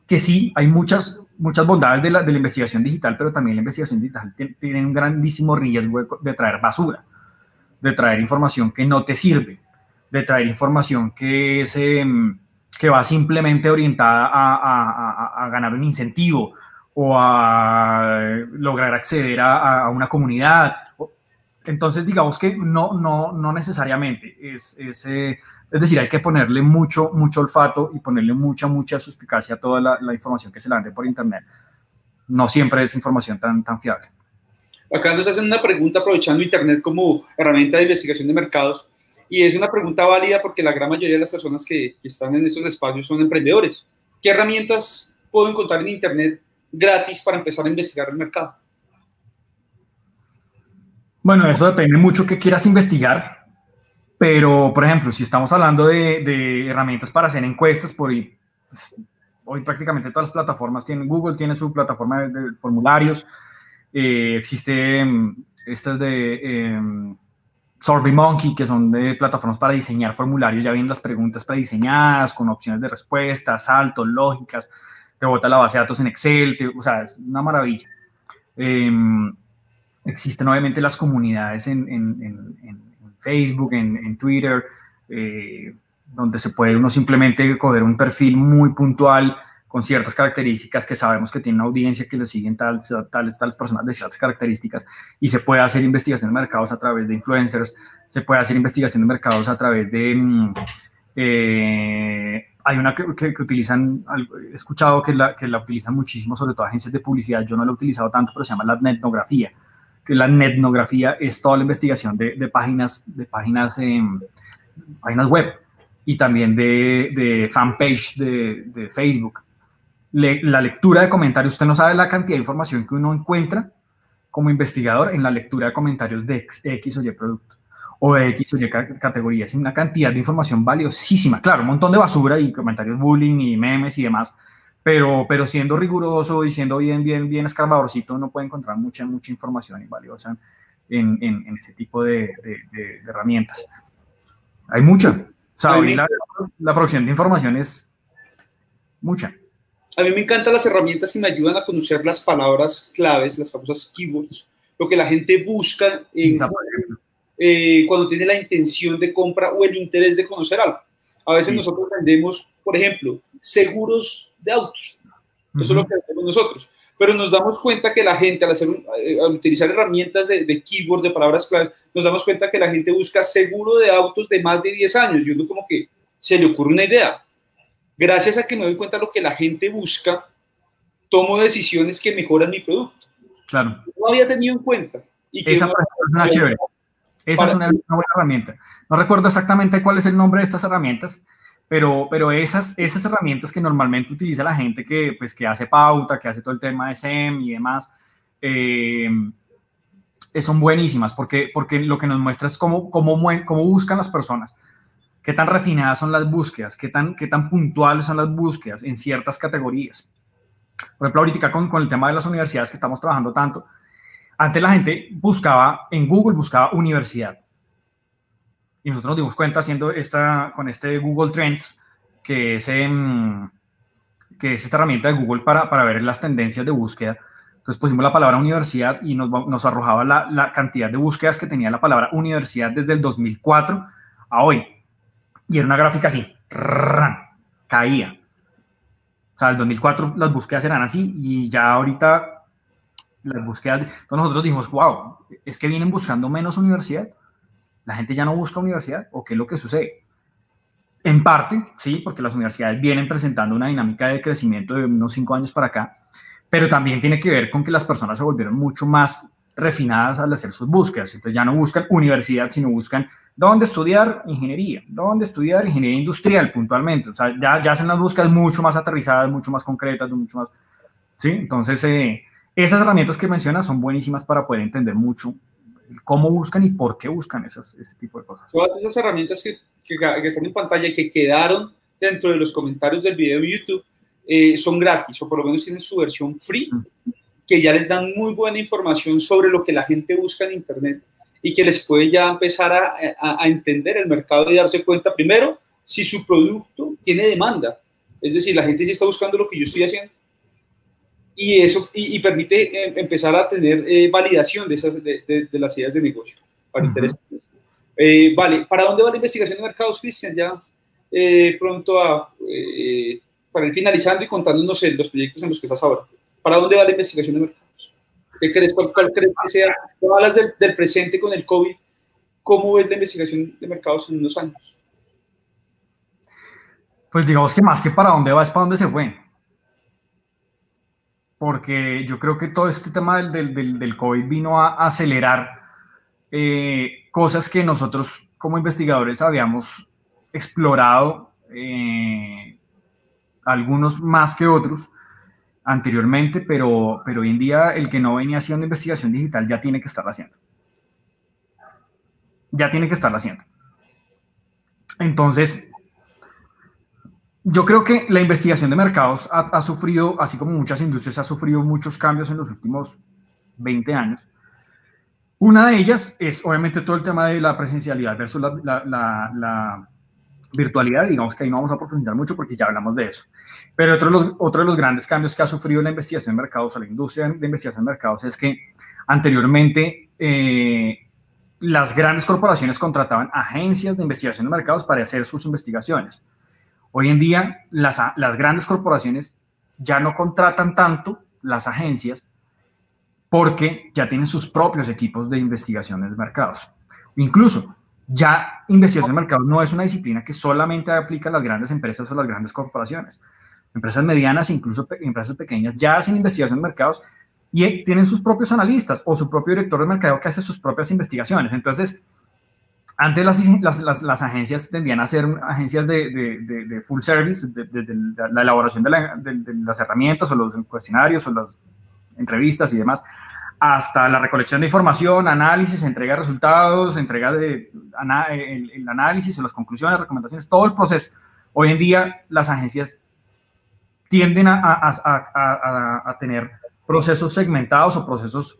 que sí, hay muchas, muchas bondades de la, de la investigación digital, pero también la investigación digital tiene, tiene un grandísimo riesgo de traer basura, de traer información que no te sirve, de traer información que, es, em, que va simplemente orientada a, ganar un incentivo o a lograr acceder a, una comunidad. Entonces, digamos que no, no, no necesariamente. Es, es, eh, es, decir, hay que ponerle mucho, mucho olfato y ponerle mucha, mucha suspicacia a toda la, la información que se lance por Internet. No siempre es información tan, tan fiable. Acá nos hacen una pregunta aprovechando Internet como herramienta de investigación de mercados. Y es una pregunta válida porque la gran mayoría de las personas que, están en estos espacios son emprendedores. ¿Qué herramientas puedo encontrar en Internet gratis para empezar a investigar el mercado? Bueno, eso depende mucho qué quieras investigar, pero por ejemplo, si estamos hablando de, herramientas para hacer encuestas, pues, hoy prácticamente todas las plataformas tienen, Google tiene su plataforma de, formularios, eh, existe mm, estas de... Em, SurveyMonkey, que son de plataformas para diseñar formularios, ya vienen las preguntas prediseñadas, con opciones de respuesta, saltos, lógicas, te bota la base de datos en Excel, o sea, es una maravilla. Em, existen obviamente las comunidades en, Facebook, en, Twitter, eh, donde se puede uno simplemente coger un perfil muy puntual con ciertas características que sabemos que tiene una audiencia que lo siguen tales, tales, tales personas de ciertas características y se puede hacer investigación de mercados a través de influencers, se puede hacer investigación de mercados a través de... Mm, eh, hay una que, que, utilizan, he escuchado que la, que la utilizan muchísimo, sobre todo agencias de publicidad, yo no la he utilizado tanto, pero se llama la netnografía, que la netnografía es toda la investigación de, de páginas, de páginas, páginas web y también de, de fanpage de, de Facebook la lectura de comentarios, usted no sabe la cantidad de información que uno encuentra como investigador en la lectura de comentarios de X, o Y producto o de X o Y categorías. Es una cantidad de información valiosísima. Claro, un montón de basura y comentarios bullying y memes y demás, pero, pero siendo riguroso y siendo bien, bien, bien escarbadorcito, uno puede encontrar mucha, mucha información y valiosa en, en, ese tipo de, de, herramientas. Hay mucha. O sea, la, la producción de información es mucha. A mí me encantan las herramientas que me ayudan a conocer las palabras claves, las famosas keywords, lo que la gente busca eh, cuando tiene la intención de compra o el interés de conocer algo. A veces nosotros vendemos, por ejemplo, seguros de autos. Eso es lo que hacemos nosotros. Pero nos damos cuenta que la gente, al, hacer eh, al utilizar herramientas de, de keywords, de palabras claves, nos damos cuenta que la gente busca seguro de autos de más de 10 años. Y uno como que se le ocurre una idea gracias a que me doy cuenta de lo que la gente busca, tomo decisiones que mejoran mi producto. Claro. No había tenido en cuenta. Y Esa es una chévere. Esa es una, buena herramienta. No recuerdo exactamente cuál es el nombre de estas herramientas, pero, pero esas, esas herramientas que normalmente utiliza la gente que, pues, que hace pauta, que hace todo el tema de SEM y demás, eh, son buenísimas porque, porque lo que nos muestra es cómo, cómo, cómo buscan las personas, qué tan refinadas son las búsquedas, qué tan, qué tan puntuales son las búsquedas en ciertas categorías. Por ejemplo, ahorita con, con el tema de las universidades que estamos trabajando tanto, antes la gente buscaba, en Google buscaba universidad. Y nosotros nos dimos cuenta haciendo esta, con este Google Trends, que es, que es esta herramienta de Google para, para ver las tendencias de búsqueda. Entonces pusimos la palabra universidad y nos, nos arrojaba la, la, cantidad de búsquedas que tenía la palabra universidad desde el 2004 a hoy. Y era una gráfica así, caía. O sea, el 2004 las búsquedas eran así y ya ahorita las búsquedas, entonces nosotros dijimos, wow, es que vienen buscando menos universidad. La gente ya no busca universidad o qué es lo que sucede. En parte, sí, porque las universidades vienen presentando una dinámica de crecimiento de unos cinco años para acá, pero también tiene que ver con que las personas se volvieron mucho más refinadas al hacer sus búsquedas. Entonces ya no buscan universidad, sino buscan dónde estudiar ingeniería, dónde estudiar ingeniería industrial puntualmente. O sea, ya, ya hacen las búsquedas mucho más aterrizadas, mucho más concretas, mucho más... ¿sí? Entonces, eh, esas herramientas que mencionas son buenísimas para poder entender mucho cómo buscan y por qué buscan esas, ese tipo de cosas. Todas esas herramientas que, que, que están en pantalla y que quedaron dentro de los comentarios del video de YouTube eh, son gratis o por lo menos tienen su versión free, que ya les dan muy buena información sobre lo que la gente busca en Internet y que les puede ya empezar a, a, a entender el mercado y darse cuenta primero si su producto tiene demanda. Es decir, la gente sí está buscando lo que yo estoy haciendo y eso y, y permite eh, empezar a tener eh, validación de, esas, de, de, de, las ideas de negocio. Para uh -huh. eh, vale, ¿para dónde va la investigación de mercados, Cristian? Ya eh, pronto a, eh, para ir finalizando y contándonos los proyectos en los que estás ahora. ¿Para dónde va la investigación de mercados? ¿Qué crees? ¿Cuál, crees que sea? Tú hablas del, del presente con el COVID. ¿Cómo ves la investigación de mercados en unos años? Pues digamos que más que para dónde va es para dónde se fue porque yo creo que todo este tema del, del, del COVID vino a acelerar eh, cosas que nosotros como investigadores habíamos explorado, eh, algunos más que otros anteriormente, pero, pero hoy en día el que no venía haciendo investigación digital ya tiene que estarla haciendo. Ya tiene que estarla haciendo. Entonces, yo creo que la investigación de mercados ha, ha, sufrido, así como muchas industrias, ha sufrido muchos cambios en los últimos 20 años. Una de ellas es obviamente todo el tema de la presencialidad versus la, virtualidad. Digamos que ahí no vamos a profundizar mucho porque ya hablamos de eso. Pero otro de, los, otro de los grandes cambios que ha sufrido la investigación de mercados o la industria de investigación de mercados es que anteriormente eh, las grandes corporaciones contrataban agencias de investigación de mercados para hacer sus investigaciones Hoy en día las, las grandes corporaciones ya no contratan tanto las agencias porque ya tienen sus propios equipos de investigación de mercados. Incluso ya investigación de mercados no es una disciplina que solamente aplica a las grandes empresas o las grandes corporaciones. Empresas medianas, incluso empresas pequeñas, ya hacen investigación de mercados y tienen sus propios analistas o su propio director de mercado que hace sus propias investigaciones. Entonces, antes las, agencias tendían a ser agencias de, full service, desde la elaboración la, de, las herramientas o los cuestionarios o las entrevistas y demás, hasta la recolección de información, análisis, entrega de resultados, entrega de el, el análisis las conclusiones, recomendaciones, todo el proceso. Hoy en día las agencias tienden a, a, a, tener procesos segmentados o procesos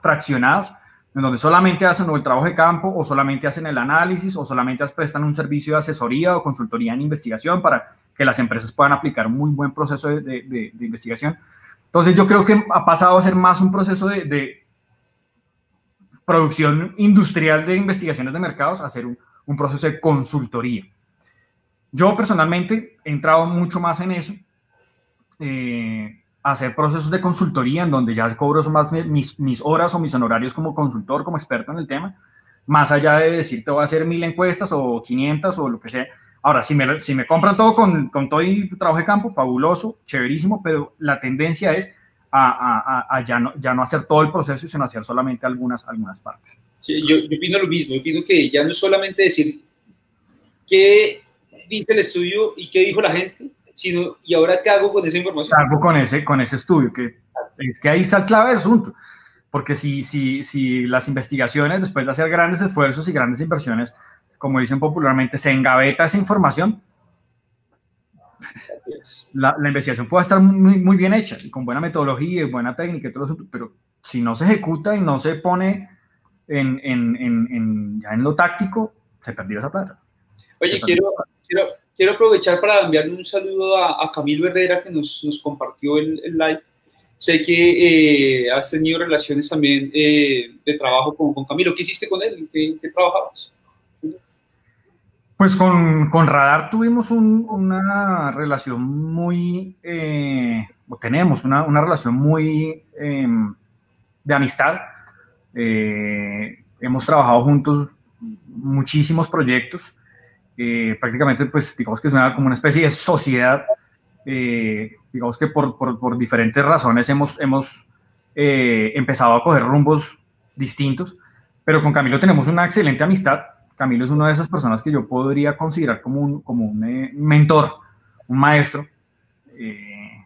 fraccionados en donde solamente hacen el trabajo de campo o solamente hacen el análisis o solamente prestan un servicio de asesoría o consultoría en investigación para que las empresas puedan aplicar un muy buen proceso de, de investigación. Entonces yo creo que ha pasado a ser más un proceso de, producción industrial de investigaciones de mercados a ser un, proceso de consultoría. Yo personalmente he entrado mucho más en eso. Eh, hacer procesos de consultoría en donde ya cobro más mis, mis, horas o mis honorarios como consultor, como experto en el tema, más allá de decir te voy a hacer mil encuestas o 500 o lo que sea. Ahora, si me, si me compran todo con, con todo y trabajo de campo, fabuloso, chéverísimo, pero la tendencia es a, a, a, ya, no, ya no hacer todo el proceso, sino hacer solamente algunas, algunas partes. Sí, yo, yo opino lo mismo, yo opino que ya no es solamente decir qué dice el estudio y qué dijo la gente, sino, ¿y ahora qué hago con esa información? ¿Qué hago con ese, con ese estudio? Que es que ahí está el clave del asunto. porque si, si, si las investigaciones, después de hacer grandes esfuerzos y grandes inversiones, como dicen popularmente, se engaveta esa información, la, la, investigación puede estar muy, muy bien hecha y con buena metodología y buena técnica y todo eso, pero si no se ejecuta y no se pone en, en, en, ya en lo táctico, se perdió esa plata. Oye, quiero, quiero, quiero, aprovechar para enviarle un saludo a, Camilo Herrera que nos, nos compartió el, el, live. Sé que eh, has tenido relaciones también eh, de trabajo con, con, Camilo. ¿Qué hiciste con él? ¿Qué, qué trabajabas? Pues con, con Radar tuvimos un, una relación muy, eh, tenemos una, una, relación muy em, de amistad. Eh, hemos trabajado juntos muchísimos proyectos. Eh, prácticamente, pues, digamos que es una, como una especie de sociedad. digamos que por, por, por, diferentes razones hemos, hemos empezado a coger rumbos distintos, pero con Camilo tenemos una excelente amistad Camilo es una de esas personas que yo podría considerar como un, como un eh, mentor, un maestro. Eh,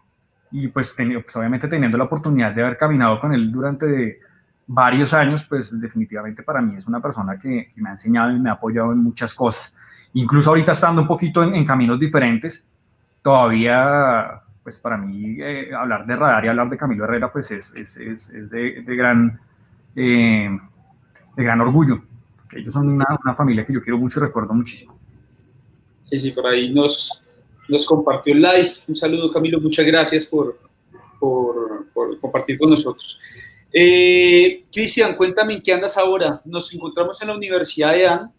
y pues, pues, obviamente teniendo la oportunidad de haber caminado con él durante varios años, pues definitivamente para mí es una persona que, me ha enseñado y me ha apoyado en muchas cosas. Incluso ahorita estando un poquito en, caminos diferentes, todavía, pues para mí eh, hablar de radar y hablar de Camilo Herrera, pues es, es, es, de, gran, de gran orgullo ellos son una, una, familia que yo quiero mucho y recuerdo muchísimo. Sí, sí, por ahí nos, nos compartió el live. Un saludo, Camilo, muchas gracias por, por, por compartir con nosotros. Eh, Cristian, cuéntame en qué andas ahora. Nos encontramos en la Universidad de AN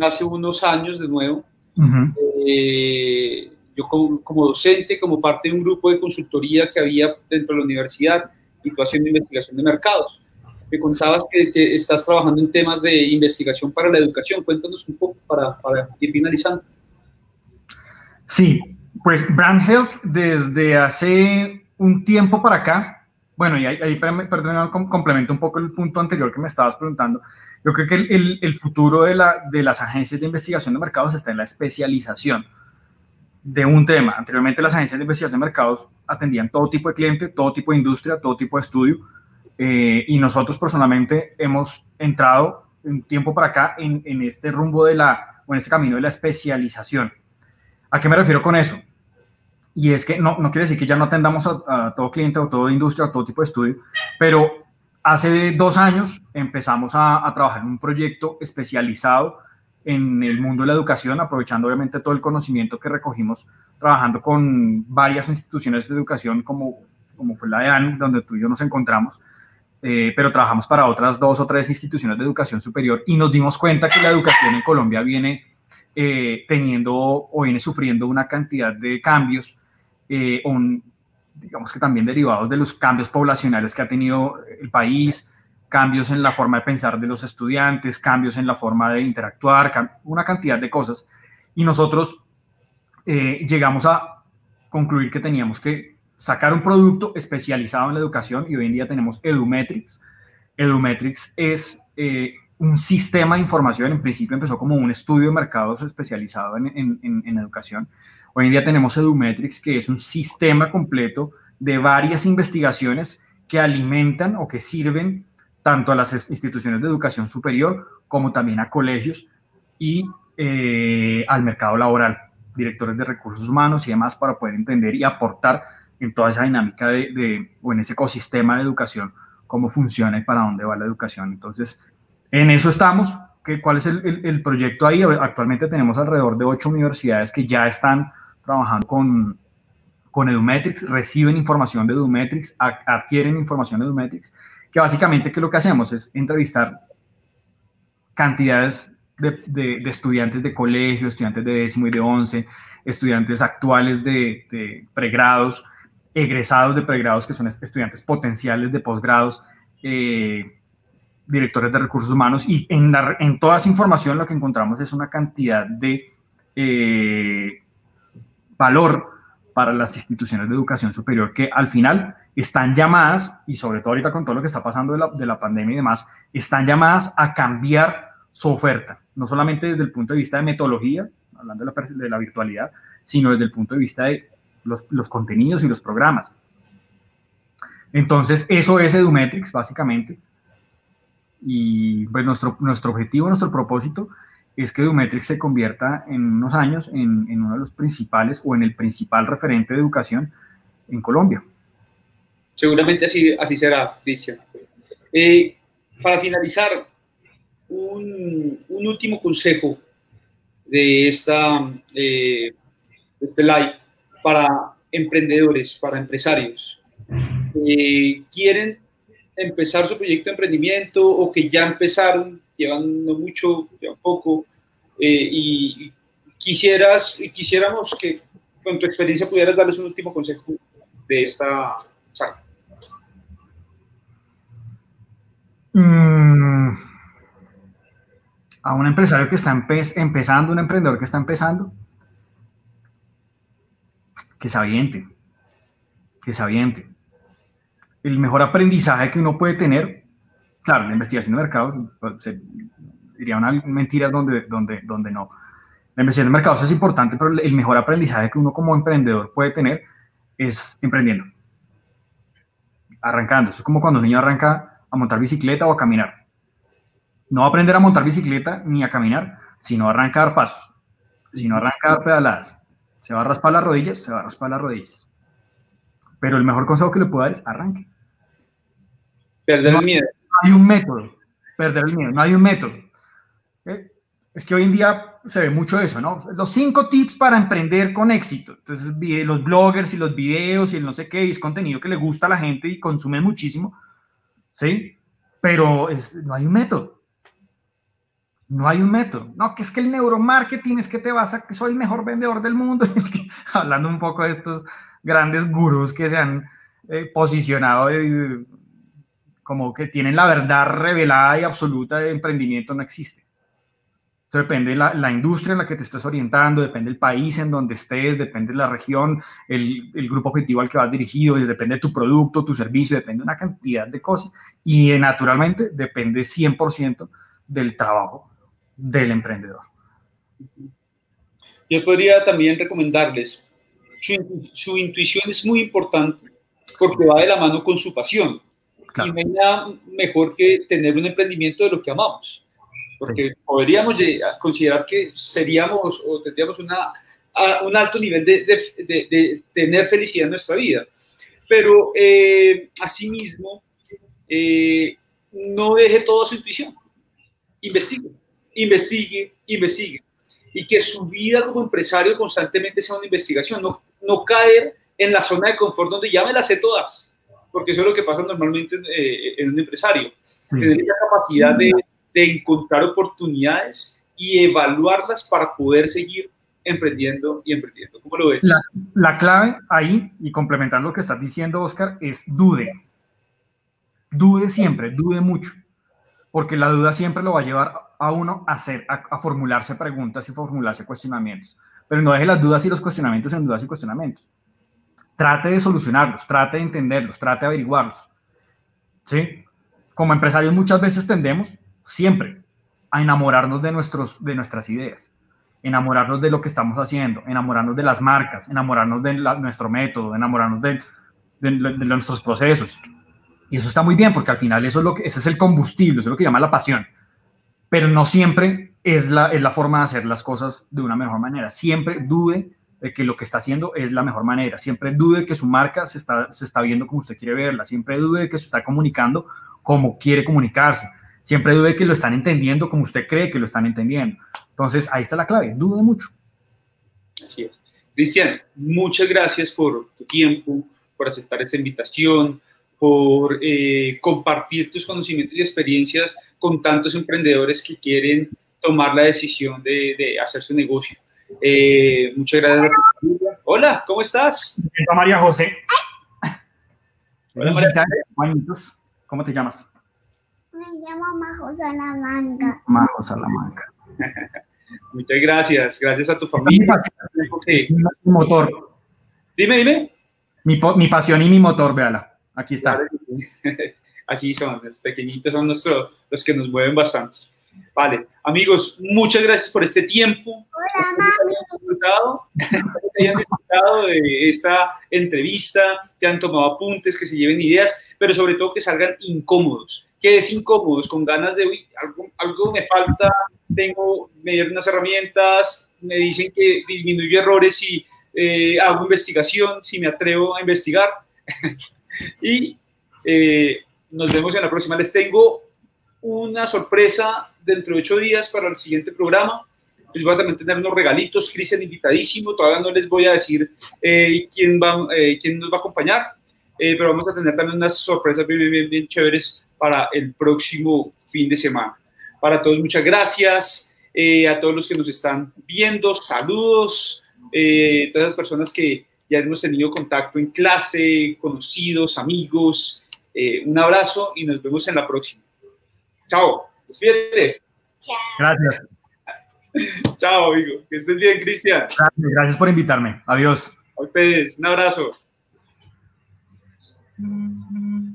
hace unos años de nuevo. Uh -huh. eh, yo como, como, docente, como parte de un grupo de consultoría que había dentro de la universidad y tú haciendo investigación de mercados me contabas que, que, estás trabajando en temas de investigación para la educación. Cuéntanos un poco para, para ir finalizando. Sí, pues Brand Health desde hace un tiempo para acá, bueno, y ahí, ahí perdón, complemento un poco el punto anterior que me estabas preguntando. Yo creo que el, el, el futuro de, la, de las agencias de investigación de mercados está en la especialización de un tema. Anteriormente las agencias de investigación de mercados atendían todo tipo de cliente, todo tipo de industria, todo tipo de estudio eh, y nosotros personalmente hemos entrado un tiempo para acá en, en, este rumbo de la, o en este camino de la especialización. ¿A qué me refiero con eso? Y es que no, no quiere decir que ya no atendamos a, a todo cliente o toda industria o todo tipo de estudio, pero hace dos años empezamos a, a, trabajar en un proyecto especializado en el mundo de la educación, aprovechando obviamente todo el conocimiento que recogimos trabajando con varias instituciones de educación como, como fue la de AN, donde tú y yo nos encontramos, eh, pero trabajamos para otras dos o tres instituciones de educación superior y nos dimos cuenta que la educación en Colombia viene eh, teniendo o viene sufriendo una cantidad de cambios, eh, digamos que también derivados de los cambios poblacionales que ha tenido el país, cambios en la forma de pensar de los estudiantes, cambios en la forma de interactuar, una cantidad de cosas. Y nosotros eh, llegamos a concluir que teníamos que sacar un producto especializado en la educación y hoy en día tenemos Edumetrics. Edumetrics es eh, un sistema de información, en principio empezó como un estudio de mercados especializado en, en, en, educación. Hoy en día tenemos Edumetrics, que es un sistema completo de varias investigaciones que alimentan o que sirven tanto a las instituciones de educación superior como también a colegios y eh, al mercado laboral, directores de recursos humanos y demás para poder entender y aportar en toda esa dinámica de, de, o en ese ecosistema de educación, cómo funciona y para dónde va la educación. Entonces, en eso estamos. ¿Qué, ¿Cuál es el, el, el, proyecto ahí? Actualmente tenemos alrededor de ocho universidades que ya están trabajando con, con Edumetrics, reciben información de Edumetrics, adquieren información de Edumetrics, que básicamente ¿qué es lo que hacemos? Es entrevistar cantidades de, de, de, estudiantes de colegio, estudiantes de décimo y de once, estudiantes actuales de, de pregrados, egresados de pregrados, que son estudiantes potenciales de posgrados, eh, directores de recursos humanos, y en, toda esa información lo que encontramos es una cantidad de eh, valor para las instituciones de educación superior que al final están llamadas, y sobre todo ahorita con todo lo que está pasando de la, de la pandemia y demás, están llamadas a cambiar su oferta, no solamente desde el punto de vista de metodología, hablando de la, de la virtualidad, sino desde el punto de vista de los, contenidos y los programas. Entonces, eso es Edumetrics, básicamente. Y pues nuestro, nuestro objetivo, nuestro propósito es que Edumetrics se convierta en unos años en, uno de los principales o en el principal referente de educación en Colombia. Seguramente así, así será, Cristian. Eh, para finalizar, un, un, último consejo de, esta, eh, de este live para emprendedores, para empresarios que quieren empezar su proyecto de emprendimiento o que ya empezaron, llevan no mucho, llevan poco, eh, y quisieras, quisiéramos que con tu experiencia pudieras darles un último consejo de esta charla. Mm, a un empresario que está empezando, un emprendedor que está empezando, que se que se. El mejor aprendizaje que uno puede tener, claro, la investigación de mercados, pues, diría una mentira donde, donde, donde no. La investigación de mercados es importante, pero el mejor aprendizaje que uno como emprendedor puede tener es emprendiendo. Arrancando. Es como cuando un niño arranca a montar bicicleta o a caminar. No aprender a montar bicicleta ni a caminar, sino a arrancar pasos, sino a arrancar pedaladas. Se va a raspar las rodillas, se va a raspar las rodillas. Pero el mejor consejo que le puedo dar es arranque. Perder el miedo. No hay un método. Perder el miedo. No hay un método. ¿Eh? Es que hoy en día se ve mucho eso, ¿no? Los cinco tips para emprender con éxito. Entonces, los bloggers y los videos y el no sé qué, es contenido que le gusta a la gente y consumen muchísimo, ¿sí? Pero es, no hay un método. No hay un método. No, que es que el neuromarketing es que te vas a que soy el mejor vendedor del mundo. Hablando un poco de estos grandes gurús que se han eh, posicionado como que tienen la verdad revelada y absoluta de emprendimiento, no existe. Eso depende de la, industria en la que te estés orientando, depende del país en donde estés, depende de la región, el, el, grupo objetivo al que vas dirigido, depende de tu producto, tu servicio, depende de una cantidad de cosas. Y eh, naturalmente depende 100% del trabajo del emprendedor. Yo podría también recomendarles, su, intuición es muy importante porque va de la mano con su pasión. Y no hay nada mejor que tener un emprendimiento de lo que amamos. Porque podríamos considerar que seríamos o tendríamos una, un alto nivel de, de, tener felicidad en nuestra vida. Pero eh, asimismo, eh, no deje toda su intuición. Investigue investigue, investigue. Y que su vida como empresario constantemente sea una investigación, no, no caer en la zona de confort donde ya me las sé todas, porque eso es lo que pasa normalmente en, eh, un empresario. Tener la capacidad de, de encontrar oportunidades y evaluarlas para poder seguir emprendiendo y emprendiendo. ¿Cómo lo ves? La, la, clave ahí, y complementando lo que estás diciendo, Oscar, es dude. Dude siempre, dude mucho, porque la duda siempre lo va a llevar a uno a, hacer, a, formularse preguntas y formularse cuestionamientos. Pero no deje las dudas y los cuestionamientos en dudas y cuestionamientos. Trate de solucionarlos, trate de entenderlos, trate de averiguarlos. ¿Sí? Como empresarios muchas veces tendemos, siempre, a enamorarnos de, nuestros, de nuestras ideas, enamorarnos de lo que estamos haciendo, enamorarnos de las marcas, enamorarnos de nuestro método, enamorarnos de, de, nuestros procesos. Y eso está muy bien porque al final eso es lo que, ese es el combustible, eso es lo que llama la pasión pero no siempre es la, es la forma de hacer las cosas de una mejor manera. Siempre dude de que lo que está haciendo es la mejor manera. Siempre dude que su marca se está, se está viendo como usted quiere verla. Siempre dude de que se está comunicando como quiere comunicarse. Siempre dude que lo están entendiendo como usted cree que lo están entendiendo. Entonces, ahí está la clave. Dude mucho. Así es. Cristian, muchas gracias por tu tiempo, por aceptar esta invitación, por eh, compartir tus conocimientos y experiencias con tantos emprendedores que quieren tomar la decisión de, de hacer su negocio. Eh, muchas gracias. Hola, ¿cómo estás? María José. Hola, María José. ¿Cómo te llamas? Me llamo Majo Salamanca. Majo Salamanca. Muchas gracias. Gracias a tu familia. Mi, motor. Dime, dime. Mi, mi pasión y mi motor, véala. Aquí está. Así son, los pequeñitos son nuestros, los que nos mueven bastante. Vale, Amigos, muchas gracias por este tiempo. Hola, mami. Disfrutado, que hayan disfrutado de esta entrevista, que han tomado apuntes, que se lleven ideas, pero sobre todo que salgan incómodos. Que es incómodos, con ganas de, uy, algo, algo me falta, tengo, me dieron unas herramientas, me dicen que disminuyo errores si eh, hago investigación, si me atrevo a investigar. y eh, nos vemos en la próxima. Les tengo una sorpresa dentro de ocho días para el siguiente programa. Les voy a también tener unos regalitos, Cristian invitadísimo, todavía no les voy a decir eh, quién, va, eh, quién nos va a acompañar, eh, pero vamos a tener también unas sorpresas bien, bien, bien chéveres para el próximo fin de semana. Para todos, muchas gracias. a todos los que nos están viendo, saludos. todas las personas que ya hemos tenido contacto en clase, conocidos, amigos. Un abrazo y nos vemos en la próxima. Chao. Despídete. Chao. Gracias. Chao, amigo. Que estés bien, Cristian. Gracias, gracias por invitarme. Adiós. A ustedes. Un abrazo. Mm-hmm.